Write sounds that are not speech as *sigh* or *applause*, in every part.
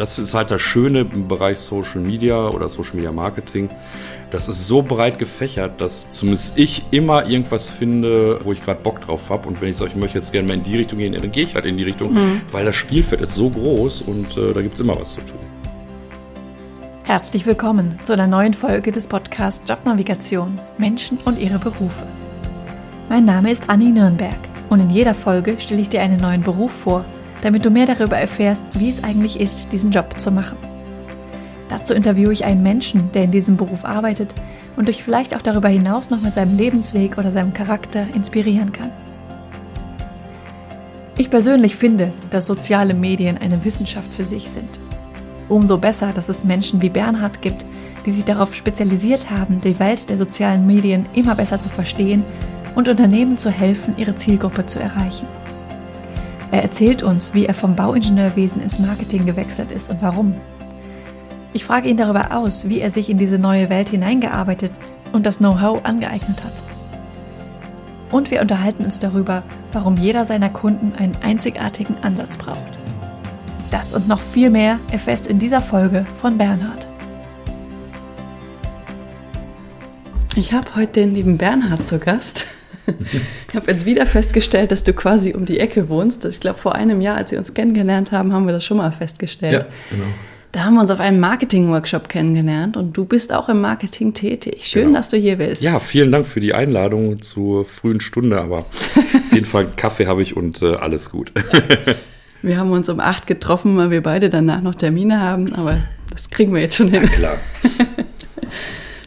Das ist halt das Schöne im Bereich Social Media oder Social Media Marketing. Das ist so breit gefächert, dass zumindest ich immer irgendwas finde, wo ich gerade Bock drauf habe. Und wenn ich sage, ich möchte jetzt gerne mal in die Richtung gehen, dann gehe ich halt in die Richtung, mhm. weil das Spielfeld ist so groß und äh, da gibt es immer was zu tun. Herzlich willkommen zu einer neuen Folge des Podcasts Jobnavigation Menschen und ihre Berufe. Mein Name ist Anni Nürnberg und in jeder Folge stelle ich dir einen neuen Beruf vor, damit du mehr darüber erfährst, wie es eigentlich ist, diesen Job zu machen. Dazu interviewe ich einen Menschen, der in diesem Beruf arbeitet und dich vielleicht auch darüber hinaus noch mit seinem Lebensweg oder seinem Charakter inspirieren kann. Ich persönlich finde, dass soziale Medien eine Wissenschaft für sich sind. Umso besser, dass es Menschen wie Bernhard gibt, die sich darauf spezialisiert haben, die Welt der sozialen Medien immer besser zu verstehen und Unternehmen zu helfen, ihre Zielgruppe zu erreichen. Er erzählt uns, wie er vom Bauingenieurwesen ins Marketing gewechselt ist und warum. Ich frage ihn darüber aus, wie er sich in diese neue Welt hineingearbeitet und das Know-how angeeignet hat. Und wir unterhalten uns darüber, warum jeder seiner Kunden einen einzigartigen Ansatz braucht. Das und noch viel mehr erfährst du in dieser Folge von Bernhard. Ich habe heute den lieben Bernhard zu Gast. Ich habe jetzt wieder festgestellt, dass du quasi um die Ecke wohnst. Ich glaube, vor einem Jahr, als wir uns kennengelernt haben, haben wir das schon mal festgestellt. Ja, genau. Da haben wir uns auf einem Marketing-Workshop kennengelernt und du bist auch im Marketing tätig. Schön, genau. dass du hier bist. Ja, vielen Dank für die Einladung zur frühen Stunde, aber auf jeden Fall einen Kaffee habe ich und äh, alles gut. *laughs* wir haben uns um acht getroffen, weil wir beide danach noch Termine haben, aber das kriegen wir jetzt schon hin. Ja, klar. *laughs*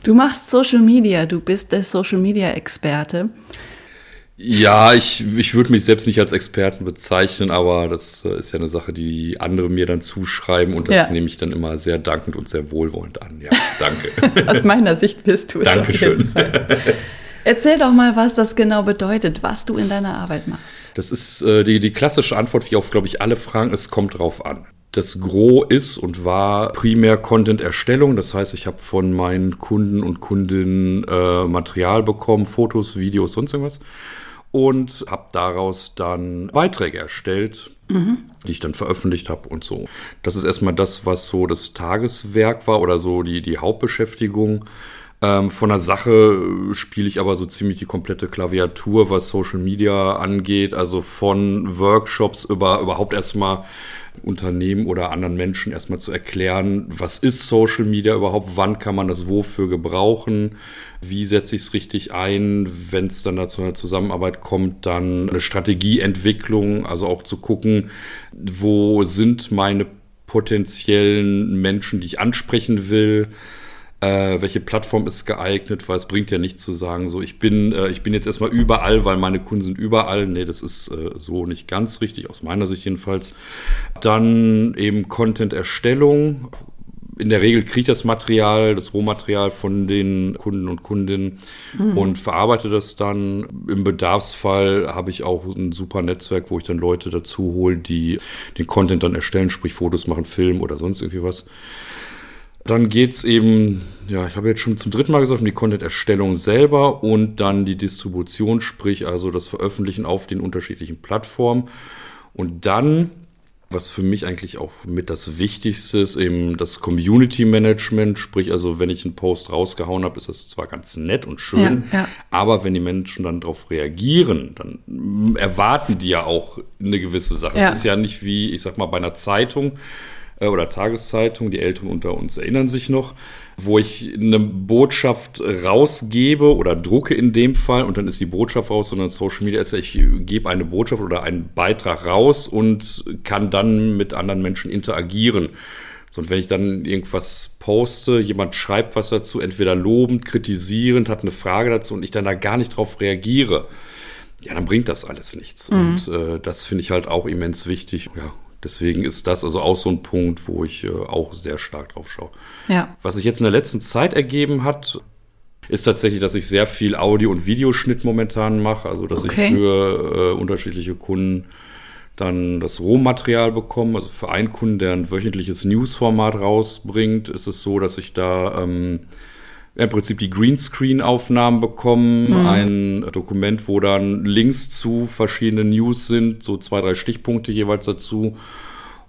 Du machst Social Media, du bist der Social Media Experte. Ja, ich, ich würde mich selbst nicht als Experten bezeichnen, aber das äh, ist ja eine Sache, die andere mir dann zuschreiben und das ja. nehme ich dann immer sehr dankend und sehr wohlwollend an. Ja, danke. *laughs* Aus meiner Sicht bist du es. Dankeschön. Erzähl doch mal, was das genau bedeutet, was du in deiner Arbeit machst. Das ist äh, die, die klassische Antwort, wie auf, glaube ich, alle Fragen, es kommt drauf an. Das Gros ist und war primär Content-Erstellung. Das heißt, ich habe von meinen Kunden und Kundinnen äh, Material bekommen, Fotos, Videos, sonst irgendwas und habe daraus dann Beiträge erstellt, mhm. die ich dann veröffentlicht habe und so. Das ist erstmal das, was so das Tageswerk war oder so die, die Hauptbeschäftigung. Ähm, von der Sache spiele ich aber so ziemlich die komplette Klaviatur, was Social Media angeht, also von Workshops über überhaupt erstmal Unternehmen oder anderen Menschen erstmal zu erklären, was ist Social Media überhaupt, wann kann man das wofür gebrauchen, wie setze ich es richtig ein, wenn es dann dazu eine Zusammenarbeit kommt, dann eine Strategieentwicklung, also auch zu gucken, wo sind meine potenziellen Menschen, die ich ansprechen will, äh, welche Plattform ist geeignet, weil es bringt ja nichts zu sagen, so ich bin, äh, ich bin jetzt erstmal überall, weil meine Kunden sind überall. Nee, das ist äh, so nicht ganz richtig, aus meiner Sicht jedenfalls. Dann eben Content-Erstellung. In der Regel kriege ich das Material, das Rohmaterial von den Kunden und Kundinnen mhm. und verarbeite das dann. Im Bedarfsfall habe ich auch ein super Netzwerk, wo ich dann Leute dazu hole, die den Content dann erstellen, sprich Fotos machen, Film oder sonst irgendwie was. Dann geht's eben, ja, ich habe jetzt schon zum dritten Mal gesagt, um die Content-Erstellung selber und dann die Distribution, sprich also das Veröffentlichen auf den unterschiedlichen Plattformen. Und dann, was für mich eigentlich auch mit das Wichtigste ist, eben das Community Management, sprich also, wenn ich einen Post rausgehauen habe, ist das zwar ganz nett und schön, ja, ja. aber wenn die Menschen dann darauf reagieren, dann erwarten die ja auch eine gewisse Sache. Ja. Es ist ja nicht wie, ich sag mal, bei einer Zeitung, äh, oder Tageszeitung, die Älteren unter uns erinnern sich noch, wo ich eine Botschaft rausgebe oder drucke in dem Fall und dann ist die Botschaft raus, sondern Social Media ist ja, ich gebe eine Botschaft oder einen Beitrag raus und kann dann mit anderen Menschen interagieren. So, und wenn ich dann irgendwas poste, jemand schreibt was dazu, entweder lobend, kritisierend, hat eine Frage dazu und ich dann da gar nicht drauf reagiere, ja, dann bringt das alles nichts. Mhm. Und äh, das finde ich halt auch immens wichtig. Ja, Deswegen ist das also auch so ein Punkt, wo ich äh, auch sehr stark drauf schaue. Ja. Was sich jetzt in der letzten Zeit ergeben hat, ist tatsächlich, dass ich sehr viel Audio- und Videoschnitt momentan mache. Also, dass okay. ich für äh, unterschiedliche Kunden dann das Rohmaterial bekomme. Also für einen Kunden, der ein wöchentliches Newsformat rausbringt, ist es so, dass ich da ähm, im Prinzip die Greenscreen-Aufnahmen bekommen, mhm. ein Dokument, wo dann Links zu verschiedenen News sind, so zwei, drei Stichpunkte jeweils dazu.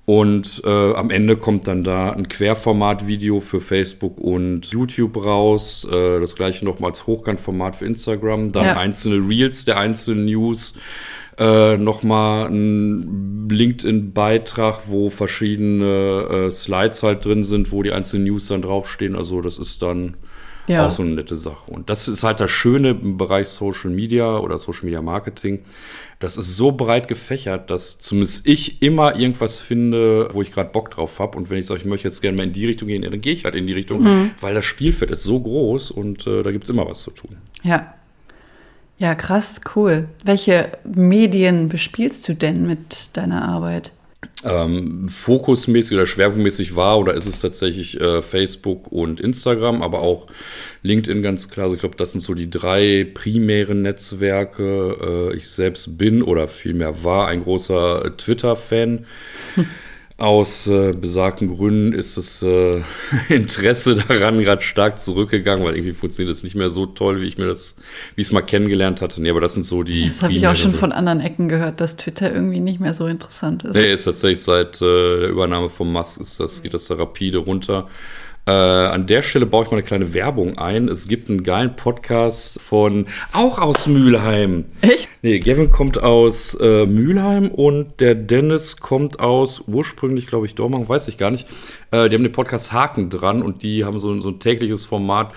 Und äh, am Ende kommt dann da ein Querformat-Video für Facebook und YouTube raus. Äh, das gleiche nochmal als Hochkantformat für Instagram. Dann ja. einzelne Reels der einzelnen News. Äh, nochmal ein LinkedIn-Beitrag, wo verschiedene äh, Slides halt drin sind, wo die einzelnen News dann draufstehen. Also das ist dann ja. auch so eine nette Sache. Und das ist halt das Schöne im Bereich Social Media oder Social Media Marketing das ist so breit gefächert, dass zumindest ich immer irgendwas finde, wo ich gerade Bock drauf habe. Und wenn ich sage, ich möchte jetzt gerne mal in die Richtung gehen, dann gehe ich halt in die Richtung, mhm. weil das Spielfeld ist so groß und äh, da gibt es immer was zu tun. Ja. Ja, krass, cool. Welche Medien bespielst du denn mit deiner Arbeit? Ähm, fokusmäßig oder schwerpunktmäßig war oder ist es tatsächlich äh, Facebook und Instagram, aber auch LinkedIn ganz klar. Also ich glaube, das sind so die drei primären Netzwerke. Äh, ich selbst bin oder vielmehr war ein großer Twitter-Fan. Hm. *laughs* Aus äh, besagten Gründen ist das äh, *laughs* Interesse daran gerade stark zurückgegangen, weil irgendwie funktioniert es nicht mehr so toll, wie ich mir das, wie ich es mal kennengelernt hatte. Nee, aber das sind so die. Das habe ich auch schon von anderen Ecken gehört, dass Twitter irgendwie nicht mehr so interessant ist. Nee, ist tatsächlich seit äh, der Übernahme von Musk ist das, geht das da rapide runter. Äh, an der Stelle baue ich mal eine kleine Werbung ein. Es gibt einen geilen Podcast von, auch aus Mülheim. Echt? Nee, Gavin kommt aus äh, Mülheim und der Dennis kommt aus, ursprünglich glaube ich Dortmund, weiß ich gar nicht. Äh, die haben den Podcast Haken dran und die haben so, so ein tägliches Format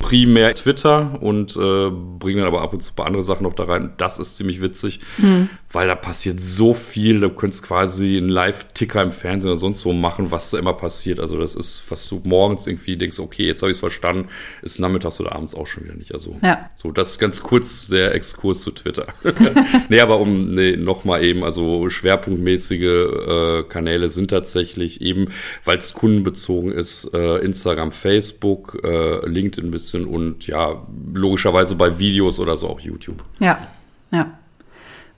primär Twitter und äh, bringen dann aber ab und zu ein paar andere Sachen noch da rein. Das ist ziemlich witzig, mhm. Weil da passiert so viel. Du könntest quasi einen Live-Ticker im Fernsehen oder sonst wo machen, was da immer passiert. Also das ist, was du morgens irgendwie denkst, okay, jetzt habe ich es verstanden, ist nachmittags oder abends auch schon wieder nicht. Also ja. so, das ist ganz kurz der Exkurs zu Twitter. *laughs* nee, aber um nee, nochmal eben, also schwerpunktmäßige äh, Kanäle sind tatsächlich eben, weil es kundenbezogen ist, äh, Instagram, Facebook, äh, LinkedIn bis bisschen und ja, logischerweise bei Videos oder so auch YouTube. Ja, ja.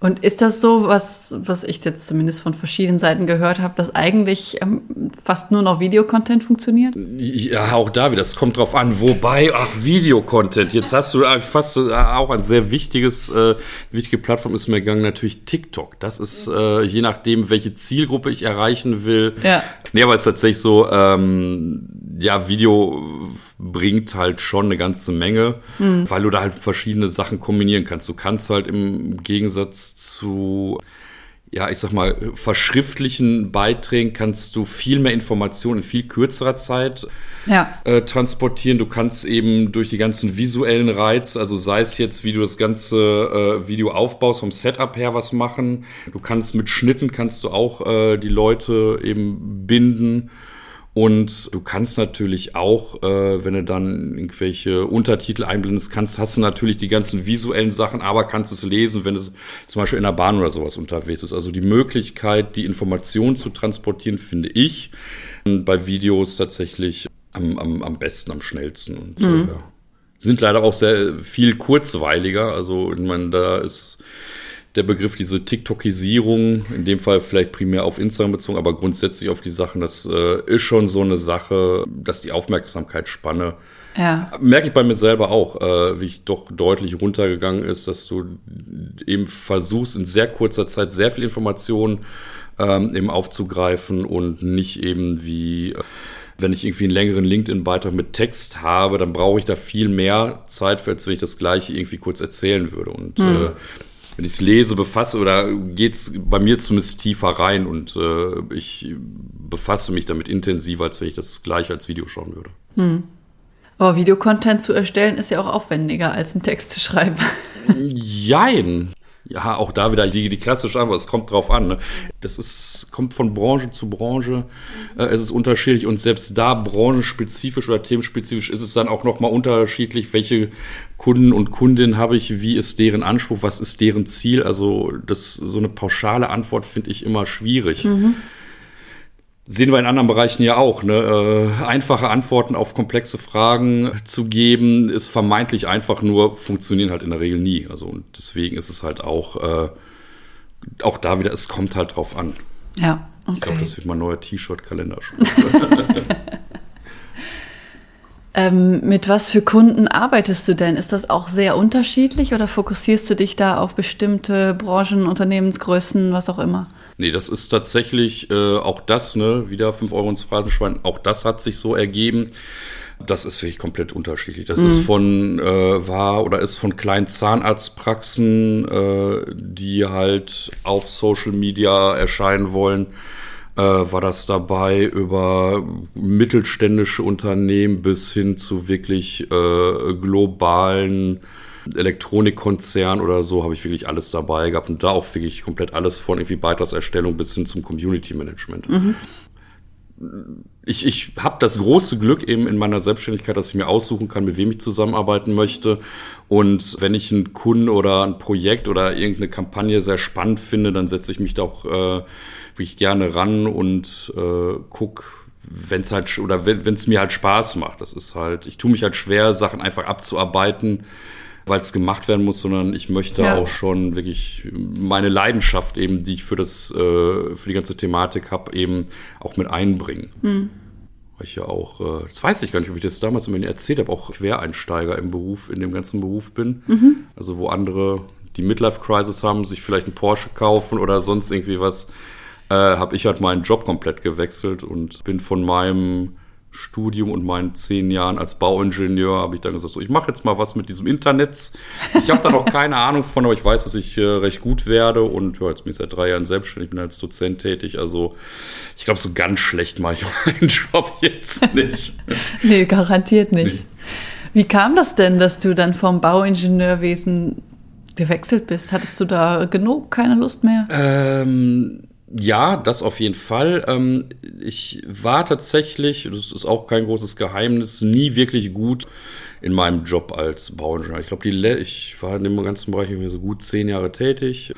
Und ist das so, was, was ich jetzt zumindest von verschiedenen Seiten gehört habe, dass eigentlich ähm, fast nur noch Videocontent funktioniert? Ja, auch da wieder, das kommt drauf an. Wobei, ach, Videocontent. Jetzt hast du fast äh, auch ein sehr wichtiges, äh, wichtige Plattform ist mir gegangen, natürlich TikTok. Das ist äh, je nachdem, welche Zielgruppe ich erreichen will. Ja. Nee, aber es ist tatsächlich so, ähm, ja, Video bringt halt schon eine ganze Menge, mhm. weil du da halt verschiedene Sachen kombinieren kannst. Du kannst halt im Gegensatz zu ja, ich sag mal, verschriftlichen Beiträgen kannst du viel mehr Informationen in viel kürzerer Zeit ja. äh, transportieren. Du kannst eben durch die ganzen visuellen Reize, also sei es jetzt, wie du das ganze äh, Video aufbaust, vom Setup her was machen. Du kannst mit Schnitten kannst du auch äh, die Leute eben binden. Und du kannst natürlich auch, äh, wenn du dann irgendwelche Untertitel einblendest, kannst, hast du natürlich die ganzen visuellen Sachen, aber kannst es lesen, wenn du zum Beispiel in der Bahn oder sowas unterwegs bist. Also die Möglichkeit, die Information zu transportieren, finde ich bei Videos tatsächlich am, am, am besten, am schnellsten. Und mhm. äh, sind leider auch sehr viel kurzweiliger. Also, ich meine, da ist der Begriff, diese TikTokisierung, in dem Fall vielleicht primär auf Instagram bezogen, aber grundsätzlich auf die Sachen, das äh, ist schon so eine Sache, dass die Aufmerksamkeitsspanne ja. Merke ich bei mir selber auch, äh, wie ich doch deutlich runtergegangen ist, dass du eben versuchst, in sehr kurzer Zeit sehr viel Informationen ähm, eben aufzugreifen und nicht eben wie, äh, wenn ich irgendwie einen längeren LinkedIn-Beitrag mit Text habe, dann brauche ich da viel mehr Zeit für, als wenn ich das gleiche irgendwie kurz erzählen würde. Und mhm. äh, wenn ich es lese, befasse oder geht es bei mir zumindest tiefer rein und äh, ich befasse mich damit intensiver, als wenn ich das gleich als Video schauen würde. Hm. Aber Videocontent zu erstellen ist ja auch aufwendiger, als einen Text zu schreiben. *laughs* Jein. Ja, auch da wieder die, die klassische Antwort, es kommt drauf an. Ne? Das ist, kommt von Branche zu Branche. Äh, es ist unterschiedlich und selbst da branchenspezifisch oder themenspezifisch ist es dann auch nochmal unterschiedlich, welche Kunden und Kundinnen habe ich, wie ist deren Anspruch, was ist deren Ziel. Also das, so eine pauschale Antwort finde ich immer schwierig. Mhm. Sehen wir in anderen Bereichen ja auch. Ne? Äh, einfache Antworten auf komplexe Fragen zu geben, ist vermeintlich einfach, nur funktionieren halt in der Regel nie. Also und deswegen ist es halt auch, äh, auch da wieder, es kommt halt drauf an. Ja, okay. Ich glaube, das wird mein neuer T-Shirt-Kalender schon. *laughs* Ähm, mit was für Kunden arbeitest du denn? Ist das auch sehr unterschiedlich oder fokussierst du dich da auf bestimmte Branchen, Unternehmensgrößen, was auch immer? Nee, das ist tatsächlich äh, auch das, ne, wieder 5 Euro ins Phrasenschwein, auch das hat sich so ergeben. Das ist wirklich komplett unterschiedlich. Das mhm. ist von, äh, war oder ist von kleinen Zahnarztpraxen, äh, die halt auf Social Media erscheinen wollen, äh, war das dabei über mittelständische Unternehmen bis hin zu wirklich äh, globalen Elektronikkonzernen oder so, habe ich wirklich alles dabei gehabt und da auch wirklich komplett alles von irgendwie Beitragserstellung bis hin zum Community Management. Mhm ich, ich habe das große Glück eben in meiner Selbstständigkeit, dass ich mir aussuchen kann, mit wem ich zusammenarbeiten möchte. Und wenn ich einen Kunden oder ein Projekt oder irgendeine Kampagne sehr spannend finde, dann setze ich mich da auch äh, wirklich gerne ran und äh, guck, wenn es halt oder wenn es mir halt Spaß macht. Das ist halt, ich tue mich halt schwer, Sachen einfach abzuarbeiten weil es gemacht werden muss, sondern ich möchte ja. auch schon wirklich meine Leidenschaft eben, die ich für das, äh, für die ganze Thematik habe, eben auch mit einbringen. Mhm. Weil ich ja auch, äh, das weiß ich gar nicht, ob ich das damals immer erzählt habe, auch Quereinsteiger im Beruf, in dem ganzen Beruf bin. Mhm. Also wo andere die Midlife-Crisis haben, sich vielleicht einen Porsche kaufen oder sonst irgendwie was, äh, habe ich halt meinen Job komplett gewechselt und bin von meinem Studium und meinen zehn Jahren als Bauingenieur habe ich dann gesagt, so, ich mache jetzt mal was mit diesem Internet. Ich habe da noch *laughs* keine Ahnung von, aber ich weiß, dass ich äh, recht gut werde und ja, jetzt bin ich seit drei Jahren selbstständig, bin als Dozent tätig. Also ich glaube, so ganz schlecht mache ich *laughs* meinen Job jetzt nicht. *laughs* nee, garantiert nicht. Nee. Wie kam das denn, dass du dann vom Bauingenieurwesen gewechselt bist? Hattest du da genug, keine Lust mehr? Ähm, ja, das auf jeden Fall. Ähm, ich war tatsächlich, das ist auch kein großes Geheimnis, nie wirklich gut in meinem Job als Bauingenieur. Ich glaube, ich war in dem ganzen Bereich irgendwie so gut zehn Jahre tätig.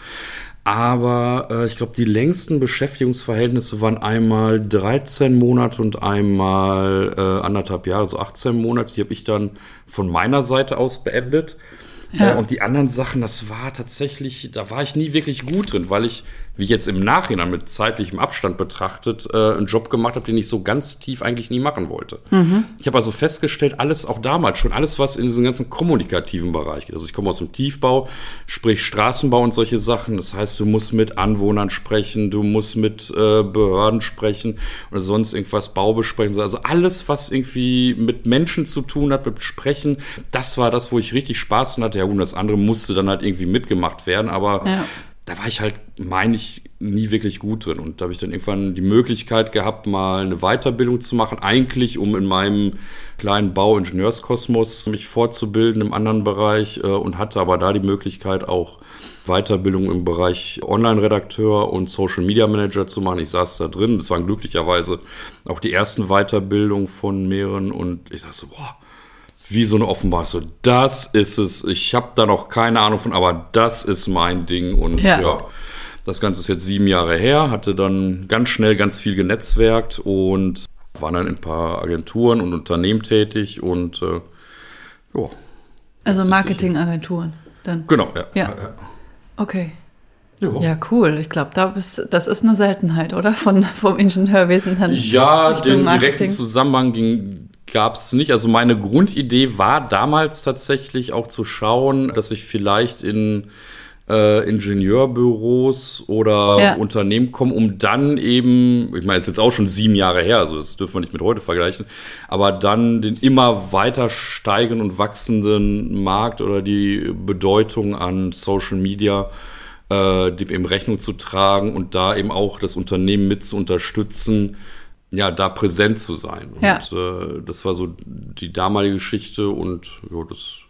Aber äh, ich glaube, die längsten Beschäftigungsverhältnisse waren einmal 13 Monate und einmal äh, anderthalb Jahre, so 18 Monate. Die habe ich dann von meiner Seite aus beendet. Ja. Äh, und die anderen Sachen, das war tatsächlich, da war ich nie wirklich gut drin, weil ich wie ich jetzt im Nachhinein mit zeitlichem Abstand betrachtet, äh, einen Job gemacht habe, den ich so ganz tief eigentlich nie machen wollte. Mhm. Ich habe also festgestellt, alles, auch damals schon, alles, was in diesen ganzen kommunikativen Bereich geht. Also ich komme aus dem Tiefbau, sprich Straßenbau und solche Sachen. Das heißt, du musst mit Anwohnern sprechen, du musst mit äh, Behörden sprechen oder sonst irgendwas Baubesprechen. Also alles, was irgendwie mit Menschen zu tun hat, mit Sprechen, das war das, wo ich richtig Spaß hatte. Ja, und das andere musste dann halt irgendwie mitgemacht werden, aber ja da war ich halt, meine ich, nie wirklich gut drin. Und da habe ich dann irgendwann die Möglichkeit gehabt, mal eine Weiterbildung zu machen, eigentlich um in meinem kleinen Bauingenieurskosmos mich fortzubilden im anderen Bereich äh, und hatte aber da die Möglichkeit auch Weiterbildung im Bereich Online-Redakteur und Social Media Manager zu machen. Ich saß da drin. Das waren glücklicherweise auch die ersten Weiterbildungen von mehreren und ich saß so, boah, wie so eine Offenbarung. So, das ist es. Ich habe da noch keine Ahnung von, aber das ist mein Ding. Und ja. ja. das Ganze ist jetzt sieben Jahre her, hatte dann ganz schnell ganz viel genetzwerkt und war dann in ein paar Agenturen und Unternehmen tätig und äh, ja. Also Marketingagenturen dann. Genau, ja. ja. Okay. Jo. Ja, cool. Ich glaube, da das ist eine Seltenheit, oder? Von, vom Ingenieurwesen dann. Ja, den direkten Zusammenhang ging, gab es nicht. Also meine Grundidee war damals tatsächlich auch zu schauen, dass ich vielleicht in äh, Ingenieurbüros oder ja. Unternehmen komme, um dann eben, ich meine, es ist jetzt auch schon sieben Jahre her, also das dürfen wir nicht mit heute vergleichen, aber dann den immer weiter steigenden und wachsenden Markt oder die Bedeutung an Social Media äh, dem eben Rechnung zu tragen und da eben auch das Unternehmen mit zu unterstützen, ja, da präsent zu sein. Ja. Und äh, das war so die damalige Geschichte und ja, das,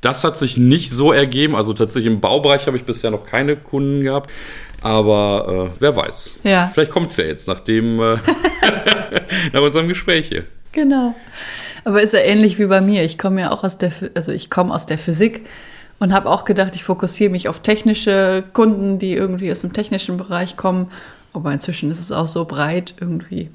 das hat sich nicht so ergeben. Also tatsächlich im Baubereich habe ich bisher noch keine Kunden gehabt. Aber äh, wer weiß. Ja. Vielleicht kommt es ja jetzt nach dem äh, *laughs* *laughs* nach unserem Gespräch hier. Genau. Aber ist ja ähnlich wie bei mir. Ich komme ja auch aus der, also ich komme aus der Physik und habe auch gedacht, ich fokussiere mich auf technische Kunden, die irgendwie aus dem technischen Bereich kommen. Aber inzwischen ist es auch so breit irgendwie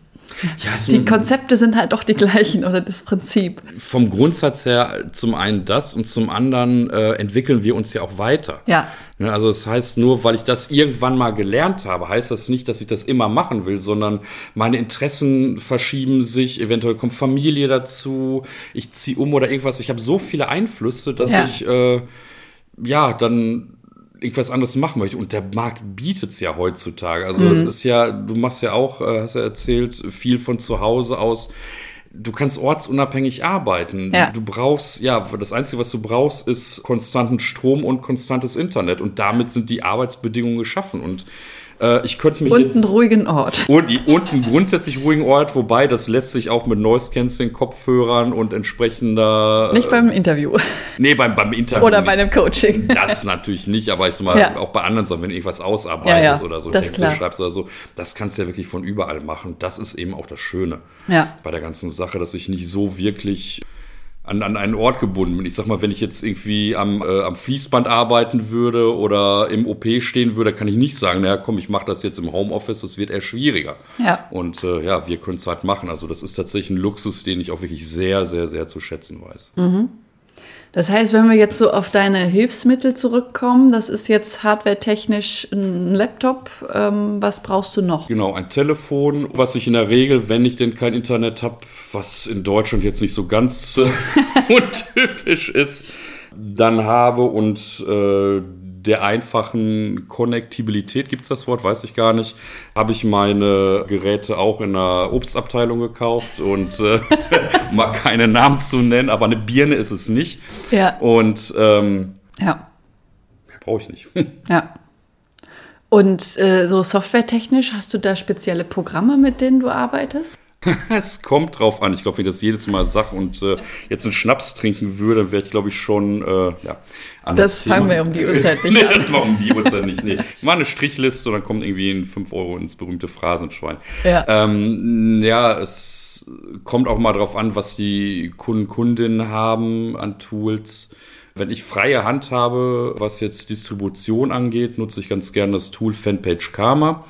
Ja, die Konzepte sind halt doch die gleichen oder das Prinzip. Vom Grundsatz her zum einen das und zum anderen äh, entwickeln wir uns ja auch weiter. Ja. Ne, also das heißt, nur weil ich das irgendwann mal gelernt habe, heißt das nicht, dass ich das immer machen will, sondern meine Interessen verschieben sich, eventuell kommt Familie dazu, ich ziehe um oder irgendwas. Ich habe so viele Einflüsse, dass ja. ich äh, ja dann irgendwas anderes machen möchte. Und der Markt bietet es ja heutzutage. Also mhm. das ist ja, du machst ja auch, äh, hast ja erzählt, viel von zu Hause aus. Du kannst ortsunabhängig arbeiten. Ja. Du brauchst, ja, das Einzige, was du brauchst, ist konstanten Strom und konstantes Internet. Und damit sind die Arbeitsbedingungen geschaffen. Und äh, ich könnte mich und jetzt, einen ruhigen Ort. Und, und einen grundsätzlich ruhigen Ort, wobei das lässt sich auch mit Noise Cancelling, Kopfhörern und entsprechender. Nicht beim Interview. Nee, beim, beim Interview. Oder bei einem Coaching. Das natürlich nicht, aber ich sag mal, ja. auch bei anderen Sachen, wenn du irgendwas ausarbeitest ja, ja. oder so, Texte schreibst oder so, das kannst du ja wirklich von überall machen. Das ist eben auch das Schöne ja. bei der ganzen Sache, dass ich nicht so wirklich an, an einen Ort gebunden bin. Ich sag mal, wenn ich jetzt irgendwie am, äh, am Fließband arbeiten würde oder im OP stehen würde, kann ich nicht sagen, naja, komm, ich mache das jetzt im Homeoffice, das wird eher schwieriger. Ja. Und äh, ja, wir können es halt machen. Also das ist tatsächlich ein Luxus, den ich auch wirklich sehr, sehr, sehr zu schätzen weiß. Mhm. Das heißt, wenn wir jetzt so auf deine Hilfsmittel zurückkommen, das ist jetzt hardwaretechnisch ein Laptop. Ähm, was brauchst du noch? Genau, ein Telefon, was ich in der Regel, wenn ich denn kein Internet habe, was in Deutschland jetzt nicht so ganz äh, *laughs* untypisch ist, dann habe und äh, der einfachen Konnektibilität, gibt es das Wort, weiß ich gar nicht, habe ich meine Geräte auch in der Obstabteilung gekauft und äh, *laughs* mal keine Namen zu nennen, aber eine Birne ist es nicht. Ja. Und ähm, ja. brauche ich nicht. *laughs* ja. Und äh, so softwaretechnisch, hast du da spezielle Programme, mit denen du arbeitest? *laughs* es kommt drauf an. Ich glaube, wenn ich das jedes Mal sage und äh, jetzt einen Schnaps trinken würde, wäre ich, glaube ich, schon äh, ja, das Thema. fangen wir um die Uhrzeit nicht *laughs* nee, an. das war um die Uhrzeit nicht. Nee. Mal eine Strichliste und dann kommt irgendwie ein 5 Euro ins berühmte Phrasenschwein. Ja. Ähm, ja, es kommt auch mal drauf an, was die Kunden, Kundinnen haben an Tools. Wenn ich freie Hand habe, was jetzt Distribution angeht, nutze ich ganz gerne das Tool Fanpage Karma.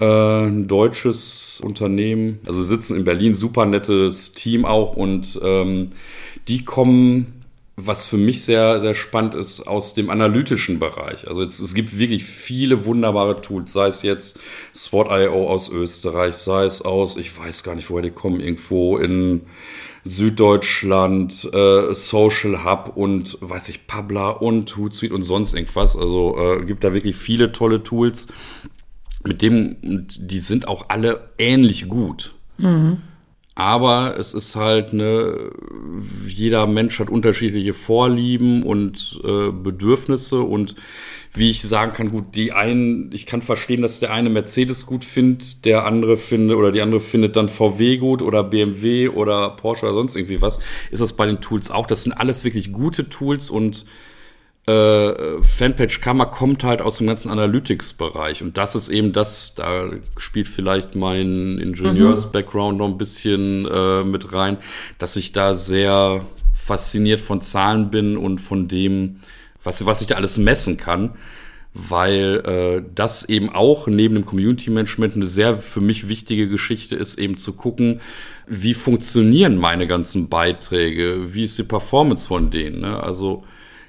Äh, ein deutsches Unternehmen, also sitzen in Berlin, super nettes Team auch und ähm, die kommen was für mich sehr, sehr spannend ist, aus dem analytischen Bereich. Also jetzt, es gibt wirklich viele wunderbare Tools, sei es jetzt Spot.io aus Österreich, sei es aus, ich weiß gar nicht, woher die kommen, irgendwo in Süddeutschland, äh, Social Hub und weiß ich, Pabla und Hootsuite und sonst irgendwas. Also äh, gibt da wirklich viele tolle Tools mit dem, die sind auch alle ähnlich gut. Mhm. Aber es ist halt eine, jeder Mensch hat unterschiedliche Vorlieben und äh, Bedürfnisse und wie ich sagen kann, gut, die einen, ich kann verstehen, dass der eine Mercedes gut findet, der andere findet oder die andere findet dann VW gut oder BMW oder Porsche oder sonst irgendwie was. Ist das bei den Tools auch? Das sind alles wirklich gute Tools und äh, Fanpage Kammer kommt halt aus dem ganzen Analytics-Bereich und das ist eben das, da spielt vielleicht mein Ingenieurs-Background noch ein bisschen äh, mit rein, dass ich da sehr fasziniert von Zahlen bin und von dem, was, was ich da alles messen kann, weil äh, das eben auch neben dem Community Management eine sehr für mich wichtige Geschichte ist, eben zu gucken, wie funktionieren meine ganzen Beiträge, wie ist die Performance von denen. Ne? Also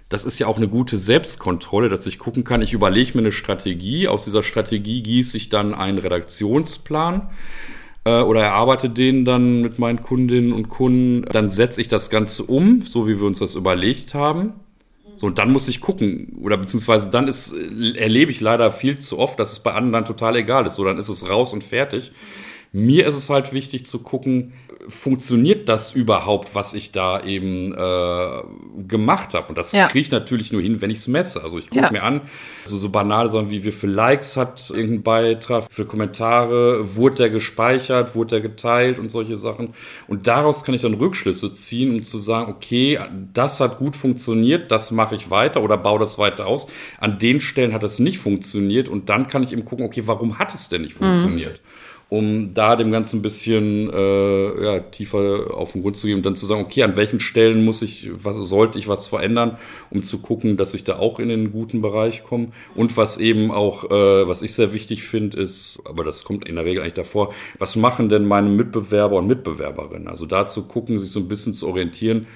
das ist ja auch eine gute Selbstkontrolle, dass ich gucken kann, ich überlege mir eine Strategie, aus dieser Strategie gieße ich dann einen Redaktionsplan äh, oder erarbeite den dann mit meinen Kundinnen und Kunden, dann setze ich das Ganze um, so wie wir uns das überlegt haben. So, und dann muss ich gucken, oder beziehungsweise dann ist, erlebe ich leider viel zu oft, dass es bei anderen dann total egal ist. So, dann ist es raus und fertig. Mir ist es halt wichtig zu gucken, funktioniert das überhaupt, was ich da eben äh, gemacht habe? Und das ja. kriege ich natürlich nur hin, wenn ich es messe. Also ich gucke ja. mir an, so, so banale Sachen wie wie viele Likes hat irgendein Beitrag, wie viele Kommentare, wurde der gespeichert, wurde der geteilt und solche Sachen. Und daraus kann ich dann Rückschlüsse ziehen, um zu sagen, okay, das hat gut funktioniert, das mache ich weiter oder baue das weiter aus. An den Stellen hat das nicht funktioniert und dann kann ich eben gucken, okay, warum hat es denn nicht mhm. Um da dem Ganzen ein bisschen äh, ja, tiefer auf den Grund zu gehen und dann zu sagen, okay, an welchen Stellen muss ich, was sollte ich was verändern, um zu gucken, dass ich da auch in den guten Bereich komme. Und was eben auch, äh, was ich sehr wichtig finde, ist, aber das kommt in der Regel eigentlich davor, was machen denn meine Mitbewerber und Mitbewerberinnen? Also da zu gucken, sich so ein bisschen zu orientieren,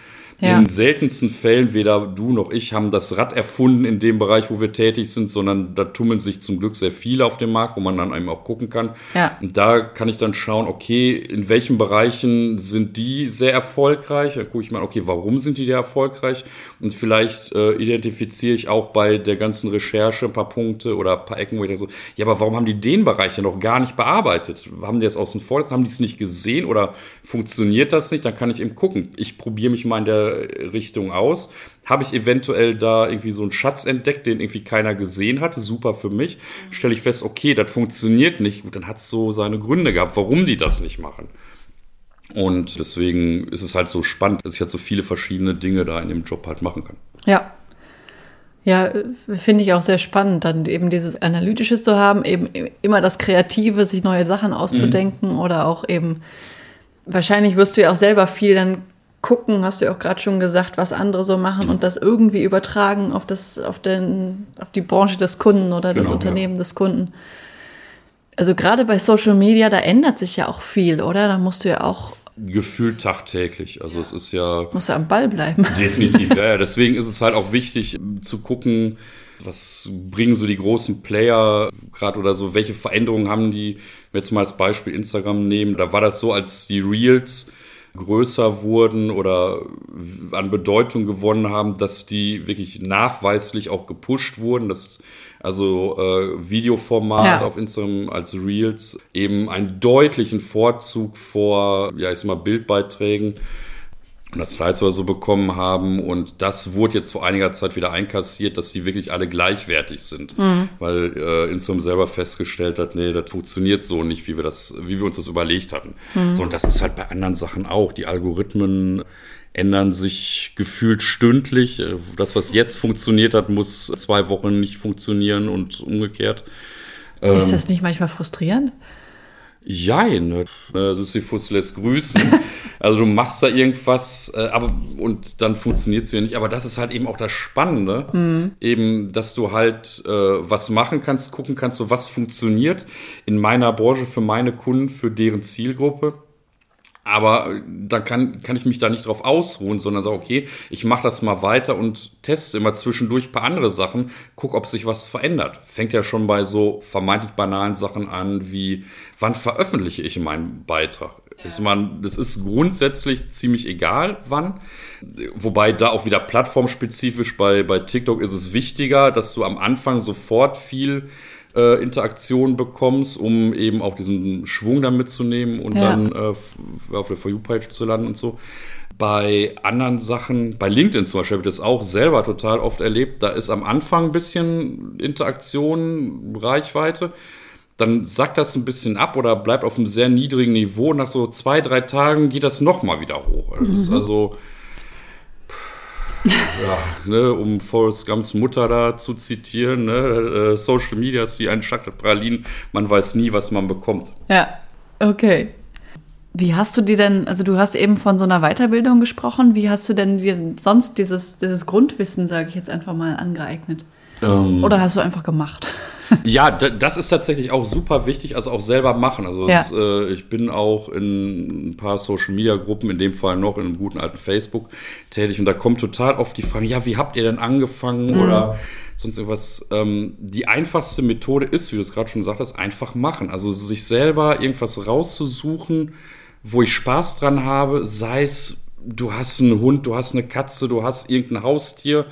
ja. In den seltensten Fällen, weder du noch ich haben das Rad erfunden in dem Bereich, wo wir tätig sind, sondern da tummeln sich zum Glück sehr viele auf dem Markt, wo man dann eben auch gucken kann. Ja. Und da kann ich dann schauen, okay, in welchen Bereichen sind die sehr erfolgreich? Da gucke ich mal, okay, warum sind die sehr erfolgreich? Und vielleicht äh, identifiziere ich auch bei der ganzen Recherche ein paar Punkte oder ein paar Ecken, wo ich so, ja, aber warum haben die den Bereich ja noch gar nicht bearbeitet? Haben die das außen vor? Haben die es nicht gesehen oder funktioniert das nicht? Dann kann ich eben gucken. Ich probiere mich mal in der Richtung aus. Habe ich eventuell da irgendwie so einen Schatz entdeckt, den irgendwie keiner gesehen hatte, super für mich. Stelle ich fest, okay, das funktioniert nicht. Gut, dann hat es so seine Gründe gehabt, warum die das nicht machen. Und deswegen ist es halt so spannend, dass ich halt so viele verschiedene Dinge da in dem Job halt machen kann. Ja. Ja, finde ich auch sehr spannend, dann eben dieses Analytische zu haben, eben immer das Kreative, sich neue Sachen auszudenken mhm. oder auch eben, wahrscheinlich wirst du ja auch selber viel dann gucken, hast du ja auch gerade schon gesagt, was andere so machen und das irgendwie übertragen auf, das, auf, den, auf die Branche des Kunden oder das genau, Unternehmen ja. des Kunden. Also gerade bei Social Media, da ändert sich ja auch viel, oder? Da musst du ja auch gefühlt tagtäglich. Also es ist ja. Muss ja am Ball bleiben. *laughs* Definitiv, ja, ja. Deswegen ist es halt auch wichtig zu gucken, was bringen so die großen Player gerade oder so, welche Veränderungen haben die, wenn wir jetzt mal als Beispiel Instagram nehmen, da war das so, als die Reels größer wurden oder an Bedeutung gewonnen haben, dass die wirklich nachweislich auch gepusht wurden, dass also äh, Videoformat ja. auf Instagram als Reels eben einen deutlichen Vorzug vor, ja, ich sag mal, Bildbeiträgen das Slides oder so bekommen haben. Und das wurde jetzt vor einiger Zeit wieder einkassiert, dass die wirklich alle gleichwertig sind. Mhm. Weil äh, Instagram selber festgestellt hat, nee, das funktioniert so nicht, wie wir das, wie wir uns das überlegt hatten. Mhm. So, und das ist halt bei anderen Sachen auch. Die Algorithmen ändern sich gefühlt stündlich. Das, was jetzt funktioniert hat, muss zwei Wochen nicht funktionieren und umgekehrt. Ist ähm, das nicht manchmal frustrierend? Jein, äh, Sisyphus lässt grüßen. *laughs* Also du machst da irgendwas, äh, aber und dann funktioniert es wieder nicht. Aber das ist halt eben auch das Spannende, mhm. eben, dass du halt äh, was machen kannst, gucken kannst, so was funktioniert in meiner Branche für meine Kunden, für deren Zielgruppe aber dann kann, kann ich mich da nicht drauf ausruhen, sondern sage, okay, ich mache das mal weiter und teste immer zwischendurch ein paar andere Sachen, guck, ob sich was verändert. Fängt ja schon bei so vermeintlich banalen Sachen an, wie wann veröffentliche ich meinen Beitrag? Ich meine, das ist grundsätzlich ziemlich egal, wann. Wobei da auch wieder plattformspezifisch bei, bei TikTok ist es wichtiger, dass du am Anfang sofort viel äh, Interaktion bekommst, um eben auch diesen Schwung dann mitzunehmen und ja. dann äh, auf der For You-Page zu landen und so. Bei anderen Sachen, bei LinkedIn zum Beispiel, habe ich das auch selber total oft erlebt. Da ist am Anfang ein bisschen Interaktion, Reichweite. Dann sackt das ein bisschen ab oder bleibt auf einem sehr niedrigen Niveau. Nach so zwei, drei Tagen geht das nochmal wieder hoch. Das mhm. ist also ja, ne, um Forrest Gumps Mutter da zu zitieren, ne, äh, Social Media ist wie ein Schachtel Pralinen, man weiß nie, was man bekommt. Ja, okay. Wie hast du dir denn, also du hast eben von so einer Weiterbildung gesprochen, wie hast du denn dir sonst dieses, dieses Grundwissen, sage ich jetzt einfach mal, angeeignet? Ähm, Oder hast du einfach gemacht? *laughs* ja, das ist tatsächlich auch super wichtig, also auch selber machen. Also ja. es, äh, ich bin auch in ein paar Social Media Gruppen, in dem Fall noch in einem guten alten Facebook tätig und da kommt total oft die Frage, ja, wie habt ihr denn angefangen mhm. oder sonst irgendwas. Ähm, die einfachste Methode ist, wie du es gerade schon gesagt hast, einfach machen. Also sich selber irgendwas rauszusuchen, wo ich Spaß dran habe, sei es du hast einen Hund, du hast eine Katze, du hast irgendein Haustier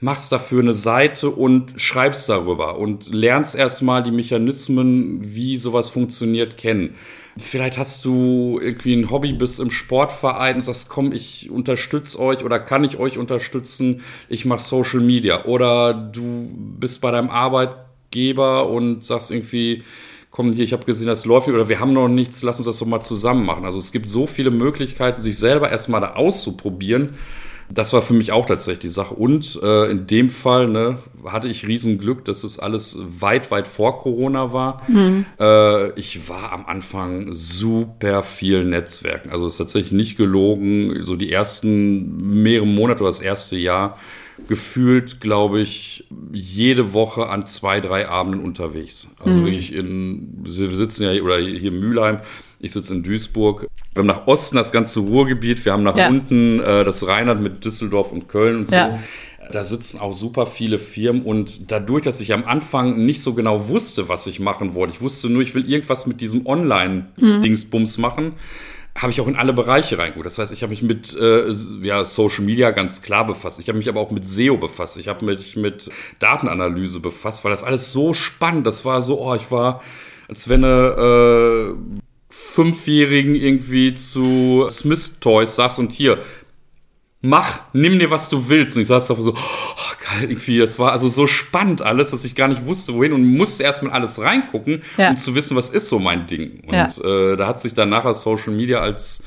machst dafür eine Seite und schreibst darüber und lernst erstmal die Mechanismen, wie sowas funktioniert, kennen. Vielleicht hast du irgendwie ein Hobby, bist im Sportverein und sagst, komm, ich unterstütze euch oder kann ich euch unterstützen, ich mache Social Media. Oder du bist bei deinem Arbeitgeber und sagst irgendwie, komm hier, ich habe gesehen, das läuft oder wir haben noch nichts, lass uns das doch mal zusammen machen. Also es gibt so viele Möglichkeiten, sich selber erstmal da auszuprobieren Das war für mich auch tatsächlich die Sache. Und äh, in dem Fall ne, hatte ich Riesenglück, dass es alles weit, weit vor Corona war. Mhm. Äh, ich war am Anfang super viel Netzwerken. Also es ist tatsächlich nicht gelogen. So die ersten mehrere Monate oder das erste Jahr gefühlt, glaube ich, jede Woche an zwei, drei Abenden unterwegs. Also mhm. wirklich in, wir sitzen ja oder hier in Mülheim, ich sitze in Duisburg. Wir haben nach Osten das ganze Ruhrgebiet, wir haben nach ja. unten äh, das Rheinland mit Düsseldorf und Köln und so. Ja. Da sitzen auch super viele Firmen und dadurch, dass ich am Anfang nicht so genau wusste, was ich machen wollte, ich wusste nur, ich will irgendwas mit diesem Online-Dingsbums mhm. machen, habe ich auch in alle Bereiche reingeguckt. Das heißt, ich habe mich mit äh, ja, Social Media ganz klar befasst. Ich habe mich aber auch mit SEO befasst. Ich habe mich mit Datenanalyse befasst, weil das alles so spannend. Das war so, oh, ich war, als wenn eine äh, Fünfjährigen irgendwie zu Smith Toys sagst und hier, mach, nimm dir, was du willst. Und ich saß da so, oh, geil, irgendwie, das war also so spannend alles, dass ich gar nicht wusste, wohin und musste erstmal alles reingucken, ja. um zu wissen, was ist so mein Ding. Und ja. äh, da hat sich dann nachher Social Media als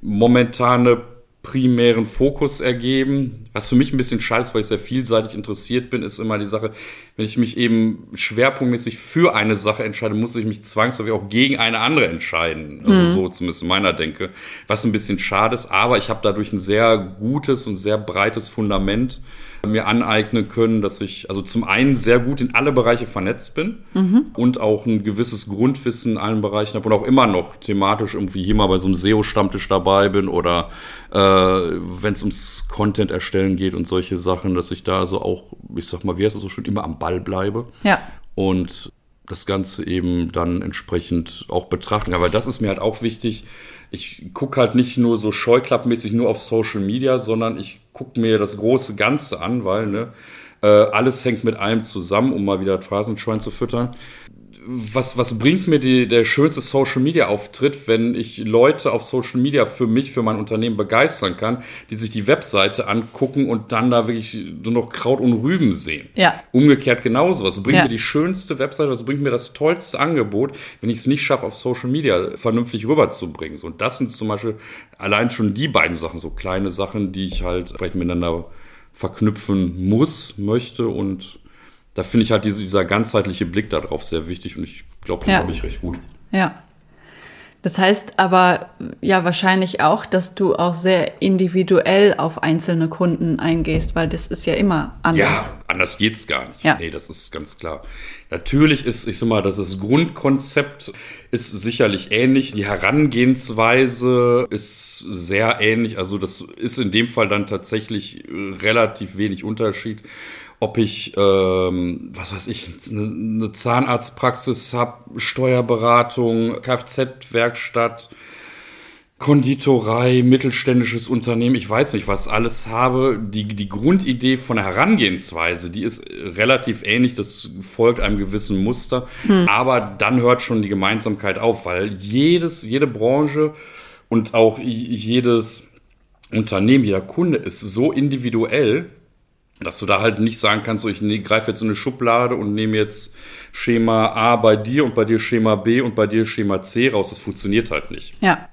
momentane primären Fokus ergeben. Was für mich ein bisschen schade ist, weil ich sehr vielseitig interessiert bin, ist immer die Sache, wenn ich mich eben schwerpunktmäßig für eine Sache entscheide, muss ich mich zwangsläufig auch gegen eine andere entscheiden. Also mhm. so zumindest in meiner Denke. Was ein bisschen schade ist, aber ich habe dadurch ein sehr gutes und sehr breites Fundament mir aneignen können, dass ich also zum einen sehr gut in alle Bereiche vernetzt bin mhm. und auch ein gewisses Grundwissen in allen Bereichen habe und auch immer noch thematisch irgendwie hier mal bei so einem SEO-Stammtisch dabei bin oder äh, wenn es ums Content erstellen geht und solche Sachen, dass ich da so auch, ich sag mal, wie heißt das so schön, immer am Ball bleibe. Ja. Und das Ganze eben dann entsprechend auch betrachten. Aber das ist mir halt auch wichtig. Ich gucke halt nicht nur so scheuklappmäßig nur auf Social Media, sondern ich gucke mir das große Ganze an, weil ne, äh, alles hängt mit allem zusammen, um mal wieder Phrasenschwein zu füttern was, was bringt mir die, der schönste Social Media Auftritt, wenn ich Leute auf Social Media für mich, für mein Unternehmen begeistern kann, die sich die Webseite angucken und dann da wirklich nur noch Kraut und Rüben sehen. Ja. Umgekehrt genauso. Was bringt ja. mir die schönste Webseite, was bringt mir das tollste Angebot, wenn ich es nicht schaffe, auf Social Media vernünftig rüberzubringen. So, und das sind zum Beispiel allein schon die beiden Sachen, so kleine Sachen, die ich halt vielleicht miteinander verknüpfen muss, möchte und da finde ich halt diese, dieser ganzheitliche Blick darauf sehr wichtig und ich glaube, den ja. habe ich recht gut. Ja. Das heißt aber ja wahrscheinlich auch, dass du auch sehr individuell auf einzelne Kunden eingehst, weil das ist ja immer anders. Ja, anders geht's gar nicht. Ja. Nee, das ist ganz klar. Natürlich ist, ich sag mal, das ist Grundkonzept ist sicherlich ähnlich. Die Herangehensweise ist sehr ähnlich. Also das ist in dem Fall dann tatsächlich relativ wenig Unterschied ob ich, ähm, was weiß ich, eine, eine Zahnarztpraxis habe, Steuerberatung, Kfz-Werkstatt, Konditorei, mittelständisches Unternehmen, ich weiß nicht, was alles habe. Die, die Grundidee von der Herangehensweise, die ist relativ ähnlich, das folgt einem gewissen Muster, hm. aber dann hört schon die Gemeinsamkeit auf, weil jedes, jede Branche und auch jedes Unternehmen, jeder Kunde ist so individuell, dass du da halt nicht sagen kannst, so ich ne, greife jetzt in eine Schublade und nehme jetzt Schema A bei dir und bei dir Schema B und bei dir Schema C raus. Das funktioniert halt nicht. Ja.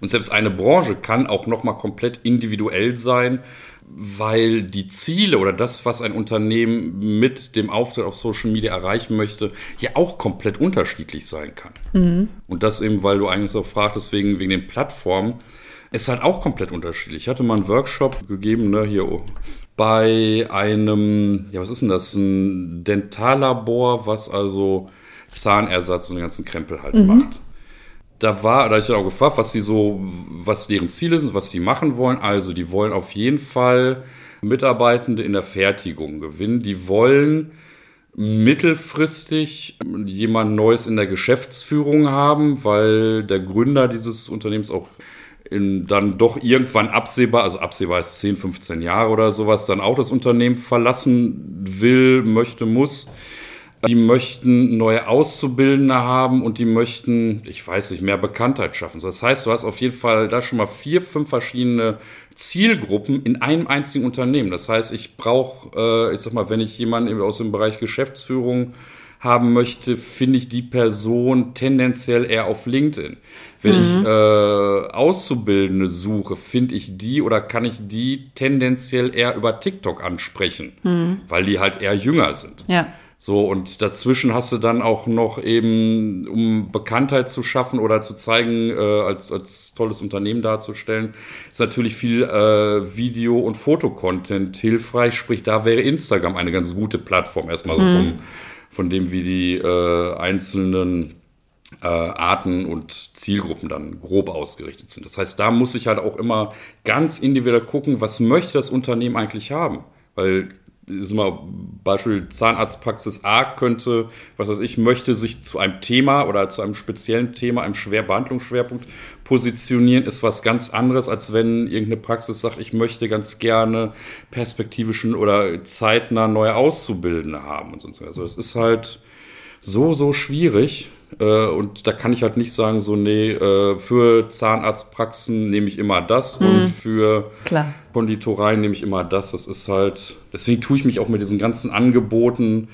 Und selbst eine Branche kann auch nochmal komplett individuell sein, weil die Ziele oder das, was ein Unternehmen mit dem Auftritt auf Social Media erreichen möchte, ja auch komplett unterschiedlich sein kann. Mhm. Und das eben, weil du eigentlich so fragtest, wegen, wegen den Plattformen, ist halt auch komplett unterschiedlich. Ich hatte mal einen Workshop gegeben, ne, hier bei einem, ja, was ist denn das? Ein Dentallabor, was also Zahnersatz und den ganzen Krempel halt mhm. macht. Da war, da ich dann auch gefragt, was sie so, was deren Ziele sind, was sie machen wollen. Also, die wollen auf jeden Fall Mitarbeitende in der Fertigung gewinnen. Die wollen mittelfristig jemand Neues in der Geschäftsführung haben, weil der Gründer dieses Unternehmens auch in, dann doch irgendwann absehbar, also absehbar ist 10, 15 Jahre oder sowas, dann auch das Unternehmen verlassen will, möchte, muss. Die möchten neue Auszubildende haben und die möchten, ich weiß nicht, mehr Bekanntheit schaffen. Das heißt, du hast auf jeden Fall da schon mal vier, fünf verschiedene Zielgruppen in einem einzigen Unternehmen. Das heißt, ich brauche, äh, ich sag mal, wenn ich jemanden aus dem Bereich Geschäftsführung haben möchte, finde ich die Person tendenziell eher auf LinkedIn. Wenn mhm. ich äh, Auszubildende suche, finde ich die oder kann ich die tendenziell eher über TikTok ansprechen, mhm. weil die halt eher jünger sind. Ja. So, und dazwischen hast du dann auch noch eben, um Bekanntheit zu schaffen oder zu zeigen, äh, als, als tolles Unternehmen darzustellen, ist natürlich viel äh, Video- und Fotocontent hilfreich. Sprich, da wäre Instagram eine ganz gute Plattform, erstmal mhm. so vom, von dem, wie die äh, einzelnen äh, Arten und Zielgruppen dann grob ausgerichtet sind. Das heißt, da muss ich halt auch immer ganz individuell gucken, was möchte das Unternehmen eigentlich haben. Weil ist mal Beispiel Zahnarztpraxis A könnte, was weiß ich, möchte sich zu einem Thema oder zu einem speziellen Thema, einem Schwer Behandlungsschwerpunkt positionieren, ist was ganz anderes, als wenn irgendeine Praxis sagt, ich möchte ganz gerne perspektivischen oder zeitnah neue Auszubildende haben und sonst. Also es ist halt so, so schwierig. Äh, und da kann ich halt nicht sagen, so, nee, äh, für Zahnarztpraxen nehme ich immer das mhm. und für Klar. Konditoreien nehme ich immer das. Das ist halt, deswegen tue ich mich auch mit diesen ganzen Angeboten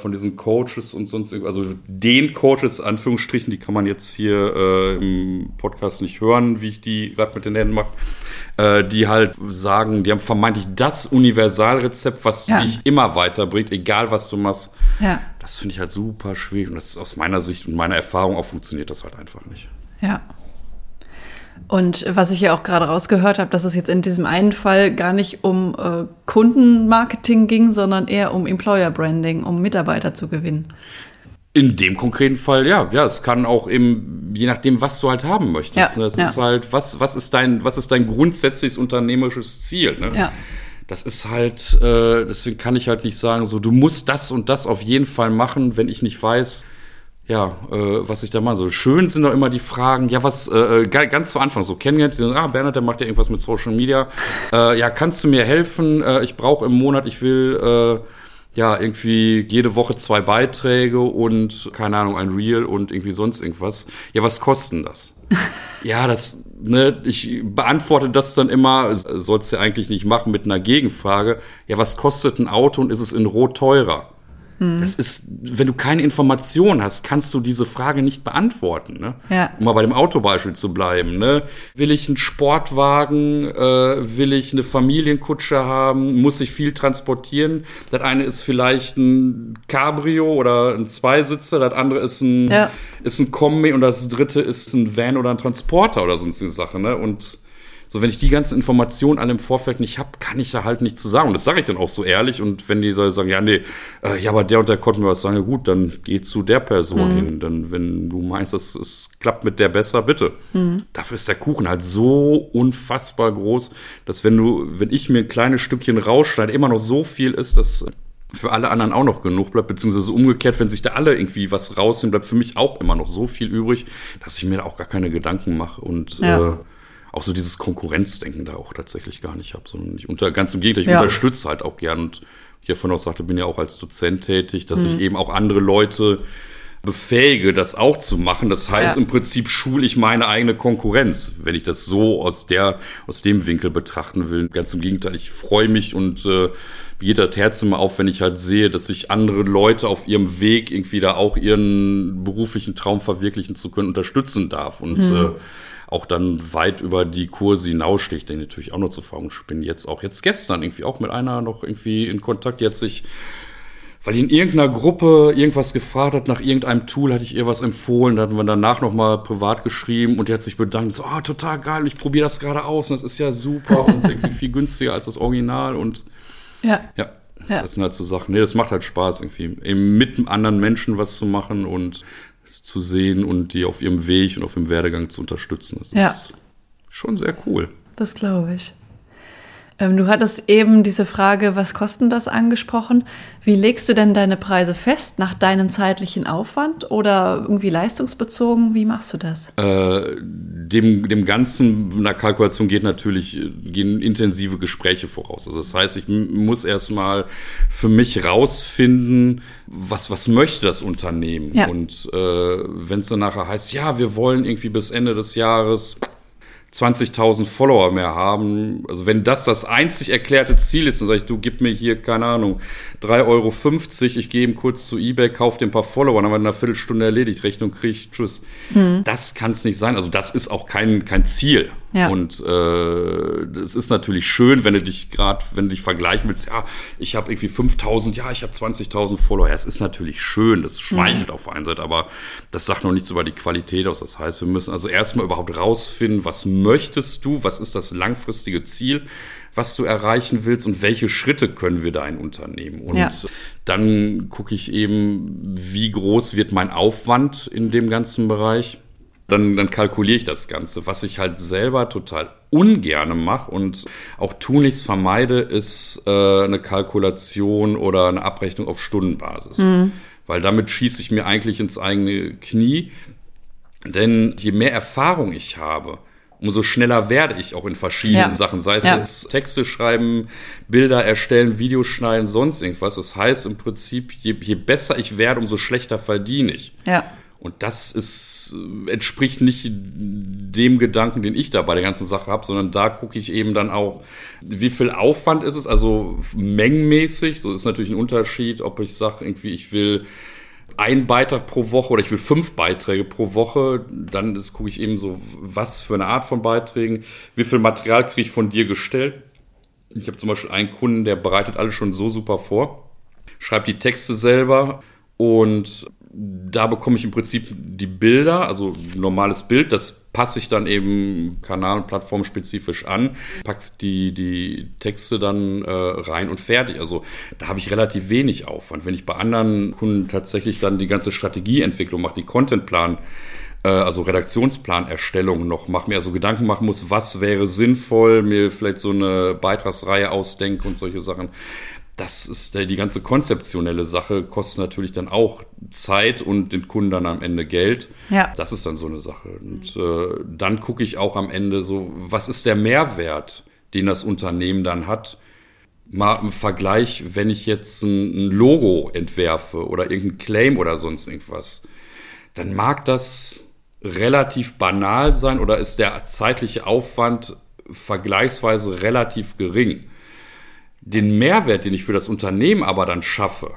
von diesen Coaches und sonst, also den Coaches, Anführungsstrichen, die kann man jetzt hier äh, im Podcast nicht hören, wie ich die gerade mit den Händen mache, äh, die halt sagen, die haben vermeintlich das Universalrezept, was ja. dich immer weiterbringt, egal was du machst. Ja. Das finde ich halt super schwierig und das ist aus meiner Sicht und meiner Erfahrung auch funktioniert das halt einfach nicht. Ja. Und was ich ja auch gerade rausgehört habe, dass es jetzt in diesem einen Fall gar nicht um äh, Kundenmarketing ging, sondern eher um Employer Branding, um Mitarbeiter zu gewinnen. In dem konkreten Fall, ja, ja, es kann auch eben, je nachdem, was du halt haben möchtest. Ja, das ja. ist halt, was, was ist dein, was ist dein grundsätzliches unternehmerisches Ziel? Ne? Ja. Das ist halt, äh, deswegen kann ich halt nicht sagen, so, du musst das und das auf jeden Fall machen, wenn ich nicht weiß, ja, äh, was ich da mache. So schön sind doch immer die Fragen, ja, was, äh, äh ganz zu Anfang so kennengelernt, die sagen, ah, Bernhard, der macht ja irgendwas mit Social Media. *laughs* Äh, ja, kannst du mir helfen? Äh, ich brauche im Monat, ich will äh, ja irgendwie jede Woche zwei Beiträge und keine Ahnung, ein Reel und irgendwie sonst irgendwas. Ja, was kosten das? *laughs* ja, das, ne, ich beantworte das dann immer, sollst du eigentlich nicht machen mit einer Gegenfrage. Ja, was kostet ein Auto und ist es in Rot teurer? Mhm. Das ist, wenn du keine Information hast, kannst du diese Frage nicht beantworten. Ne? Ja. Um mal bei dem Autobeispiel zu bleiben. Ne? Will ich einen Sportwagen? Äh, will ich eine Familienkutsche haben? Muss ich viel transportieren? Das eine ist vielleicht ein Cabrio oder ein Zweisitzer, das andere ist ein, ja. ist ein Kombi und das dritte ist ein Van oder ein Transporter oder sonst eine Sache. Ne? Und so, wenn ich die ganzen Informationen alle im Vorfeld nicht habe, kann ich da halt nicht zu sagen. Und das sage ich dann auch so ehrlich. Und wenn die sagen, ja, nee, äh, ja, aber der und der konnte mir was sagen, ja gut, dann geh zu der Person mhm. hin. Dann, wenn du meinst, es, es klappt mit der besser, bitte. Mhm. Dafür ist der Kuchen halt so unfassbar groß, dass wenn du, wenn ich mir ein kleines Stückchen rausschneide, immer noch so viel ist, dass für alle anderen auch noch genug bleibt, beziehungsweise umgekehrt, wenn sich da alle irgendwie was rausnehmen, bleibt für mich auch immer noch so viel übrig, dass ich mir da auch gar keine Gedanken mache und ja. äh, auch so dieses Konkurrenzdenken da auch tatsächlich gar nicht habe, sondern ich unter, ganz im Gegenteil, ich ja. unterstütze halt auch gern und ich vorhin auch sagte, bin ja auch als Dozent tätig, dass mhm. ich eben auch andere Leute befähige, das auch zu machen. Das heißt, ja. im Prinzip schule ich meine eigene Konkurrenz, wenn ich das so aus der, aus dem Winkel betrachten will. Ganz im Gegenteil, ich freue mich und äh, geht das Herz immer auf, wenn ich halt sehe, dass sich andere Leute auf ihrem Weg irgendwie da auch ihren beruflichen Traum verwirklichen zu können, unterstützen darf. Und mhm. äh, auch dann weit über die Kurse hinaussticht, den natürlich auch noch zur Verfügung bin. Jetzt auch jetzt gestern irgendwie auch mit einer noch irgendwie in Kontakt, jetzt sich weil die in irgendeiner Gruppe irgendwas gefragt hat nach irgendeinem Tool, hatte ich ihr was empfohlen, da hatten wir danach nochmal privat geschrieben und die hat sich bedankt, so, oh, total geil, ich probiere das gerade aus und das ist ja super *laughs* und irgendwie viel günstiger als das Original und ja. ja. Ja. Das sind halt so Sachen. Nee, das macht halt Spaß irgendwie. Eben mit anderen Menschen was zu machen und zu sehen und die auf ihrem Weg und auf dem Werdegang zu unterstützen. Das ja. ist schon sehr cool. Das glaube ich. Ähm, du hattest eben diese Frage, was kosten das angesprochen. Wie legst du denn deine Preise fest? Nach deinem zeitlichen Aufwand oder irgendwie leistungsbezogen? Wie machst du das? Äh, dem, dem Ganzen in der Kalkulation geht natürlich, gehen intensive Gespräche voraus. Also das heißt, ich muss erstmal für mich rausfinden, was, was möchte das Unternehmen? Ja. Und äh, wenn es dann nachher heißt, ja, wir wollen irgendwie bis Ende des Jahres 20.000 Follower mehr haben. Also wenn das das einzig erklärte Ziel ist, dann sage ich, du gib mir hier, keine Ahnung, 3,50 Euro, ich gehe ihm kurz zu Ebay, kaufe dir ein paar Follower, dann haben wir in einer Viertelstunde erledigt, Rechnung kriege ich, tschüss. Mhm. Das kann es nicht sein. Also das ist auch kein, kein Ziel. Ja. Und äh, es ist natürlich schön, wenn du dich gerade, wenn du dich vergleichen willst, ja, ich habe irgendwie 5.000, ja, ich habe 20.000 Follower. Ja, es ist natürlich schön, das schmeichelt mhm. auf der einen Seite, aber das sagt noch nichts über die Qualität aus. Das heißt, wir müssen also erstmal überhaupt rausfinden, was möchtest du, was ist das langfristige Ziel, was du erreichen willst und welche Schritte können wir da in Unternehmen. Und ja. dann gucke ich eben, wie groß wird mein Aufwand in dem ganzen Bereich. Dann, dann kalkuliere ich das Ganze. Was ich halt selber total ungerne mache und auch tunlichst vermeide, ist äh, eine Kalkulation oder eine Abrechnung auf Stundenbasis. Mhm. Weil damit schieße ich mir eigentlich ins eigene Knie. Denn je mehr Erfahrung ich habe, umso schneller werde ich auch in verschiedenen ja. Sachen. Sei es ja. jetzt Texte schreiben, Bilder erstellen, Videos schneiden, sonst irgendwas. Das heißt im Prinzip, je, je besser ich werde, umso schlechter verdiene ich. Ja. Und das ist, entspricht nicht dem Gedanken, den ich da bei der ganzen Sache habe, sondern da gucke ich eben dann auch, wie viel Aufwand ist es, also mengenmäßig. So ist natürlich ein Unterschied, ob ich sage, irgendwie, ich will ein Beitrag pro Woche oder ich will fünf Beiträge pro Woche, dann gucke ich eben so, was für eine Art von Beiträgen, wie viel Material kriege ich von dir gestellt. Ich habe zum Beispiel einen Kunden, der bereitet alles schon so super vor, schreibt die Texte selber und da bekomme ich im Prinzip die Bilder, also normales Bild, das passe ich dann eben kanal- und plattformspezifisch an, packe die, die Texte dann äh, rein und fertig. Also da habe ich relativ wenig Aufwand. Wenn ich bei anderen Kunden tatsächlich dann die ganze Strategieentwicklung mache, die Contentplan, äh, also Redaktionsplanerstellung noch mache, mir also Gedanken machen muss, was wäre sinnvoll, mir vielleicht so eine Beitragsreihe ausdenke und solche Sachen das ist die ganze konzeptionelle Sache, kostet natürlich dann auch Zeit und den Kunden dann am Ende Geld. Ja. Das ist dann so eine Sache. Und äh, dann gucke ich auch am Ende so, was ist der Mehrwert, den das Unternehmen dann hat? Mal im Vergleich, wenn ich jetzt ein, ein Logo entwerfe oder irgendein Claim oder sonst irgendwas, dann mag das relativ banal sein oder ist der zeitliche Aufwand vergleichsweise relativ gering den Mehrwert, den ich für das Unternehmen aber dann schaffe,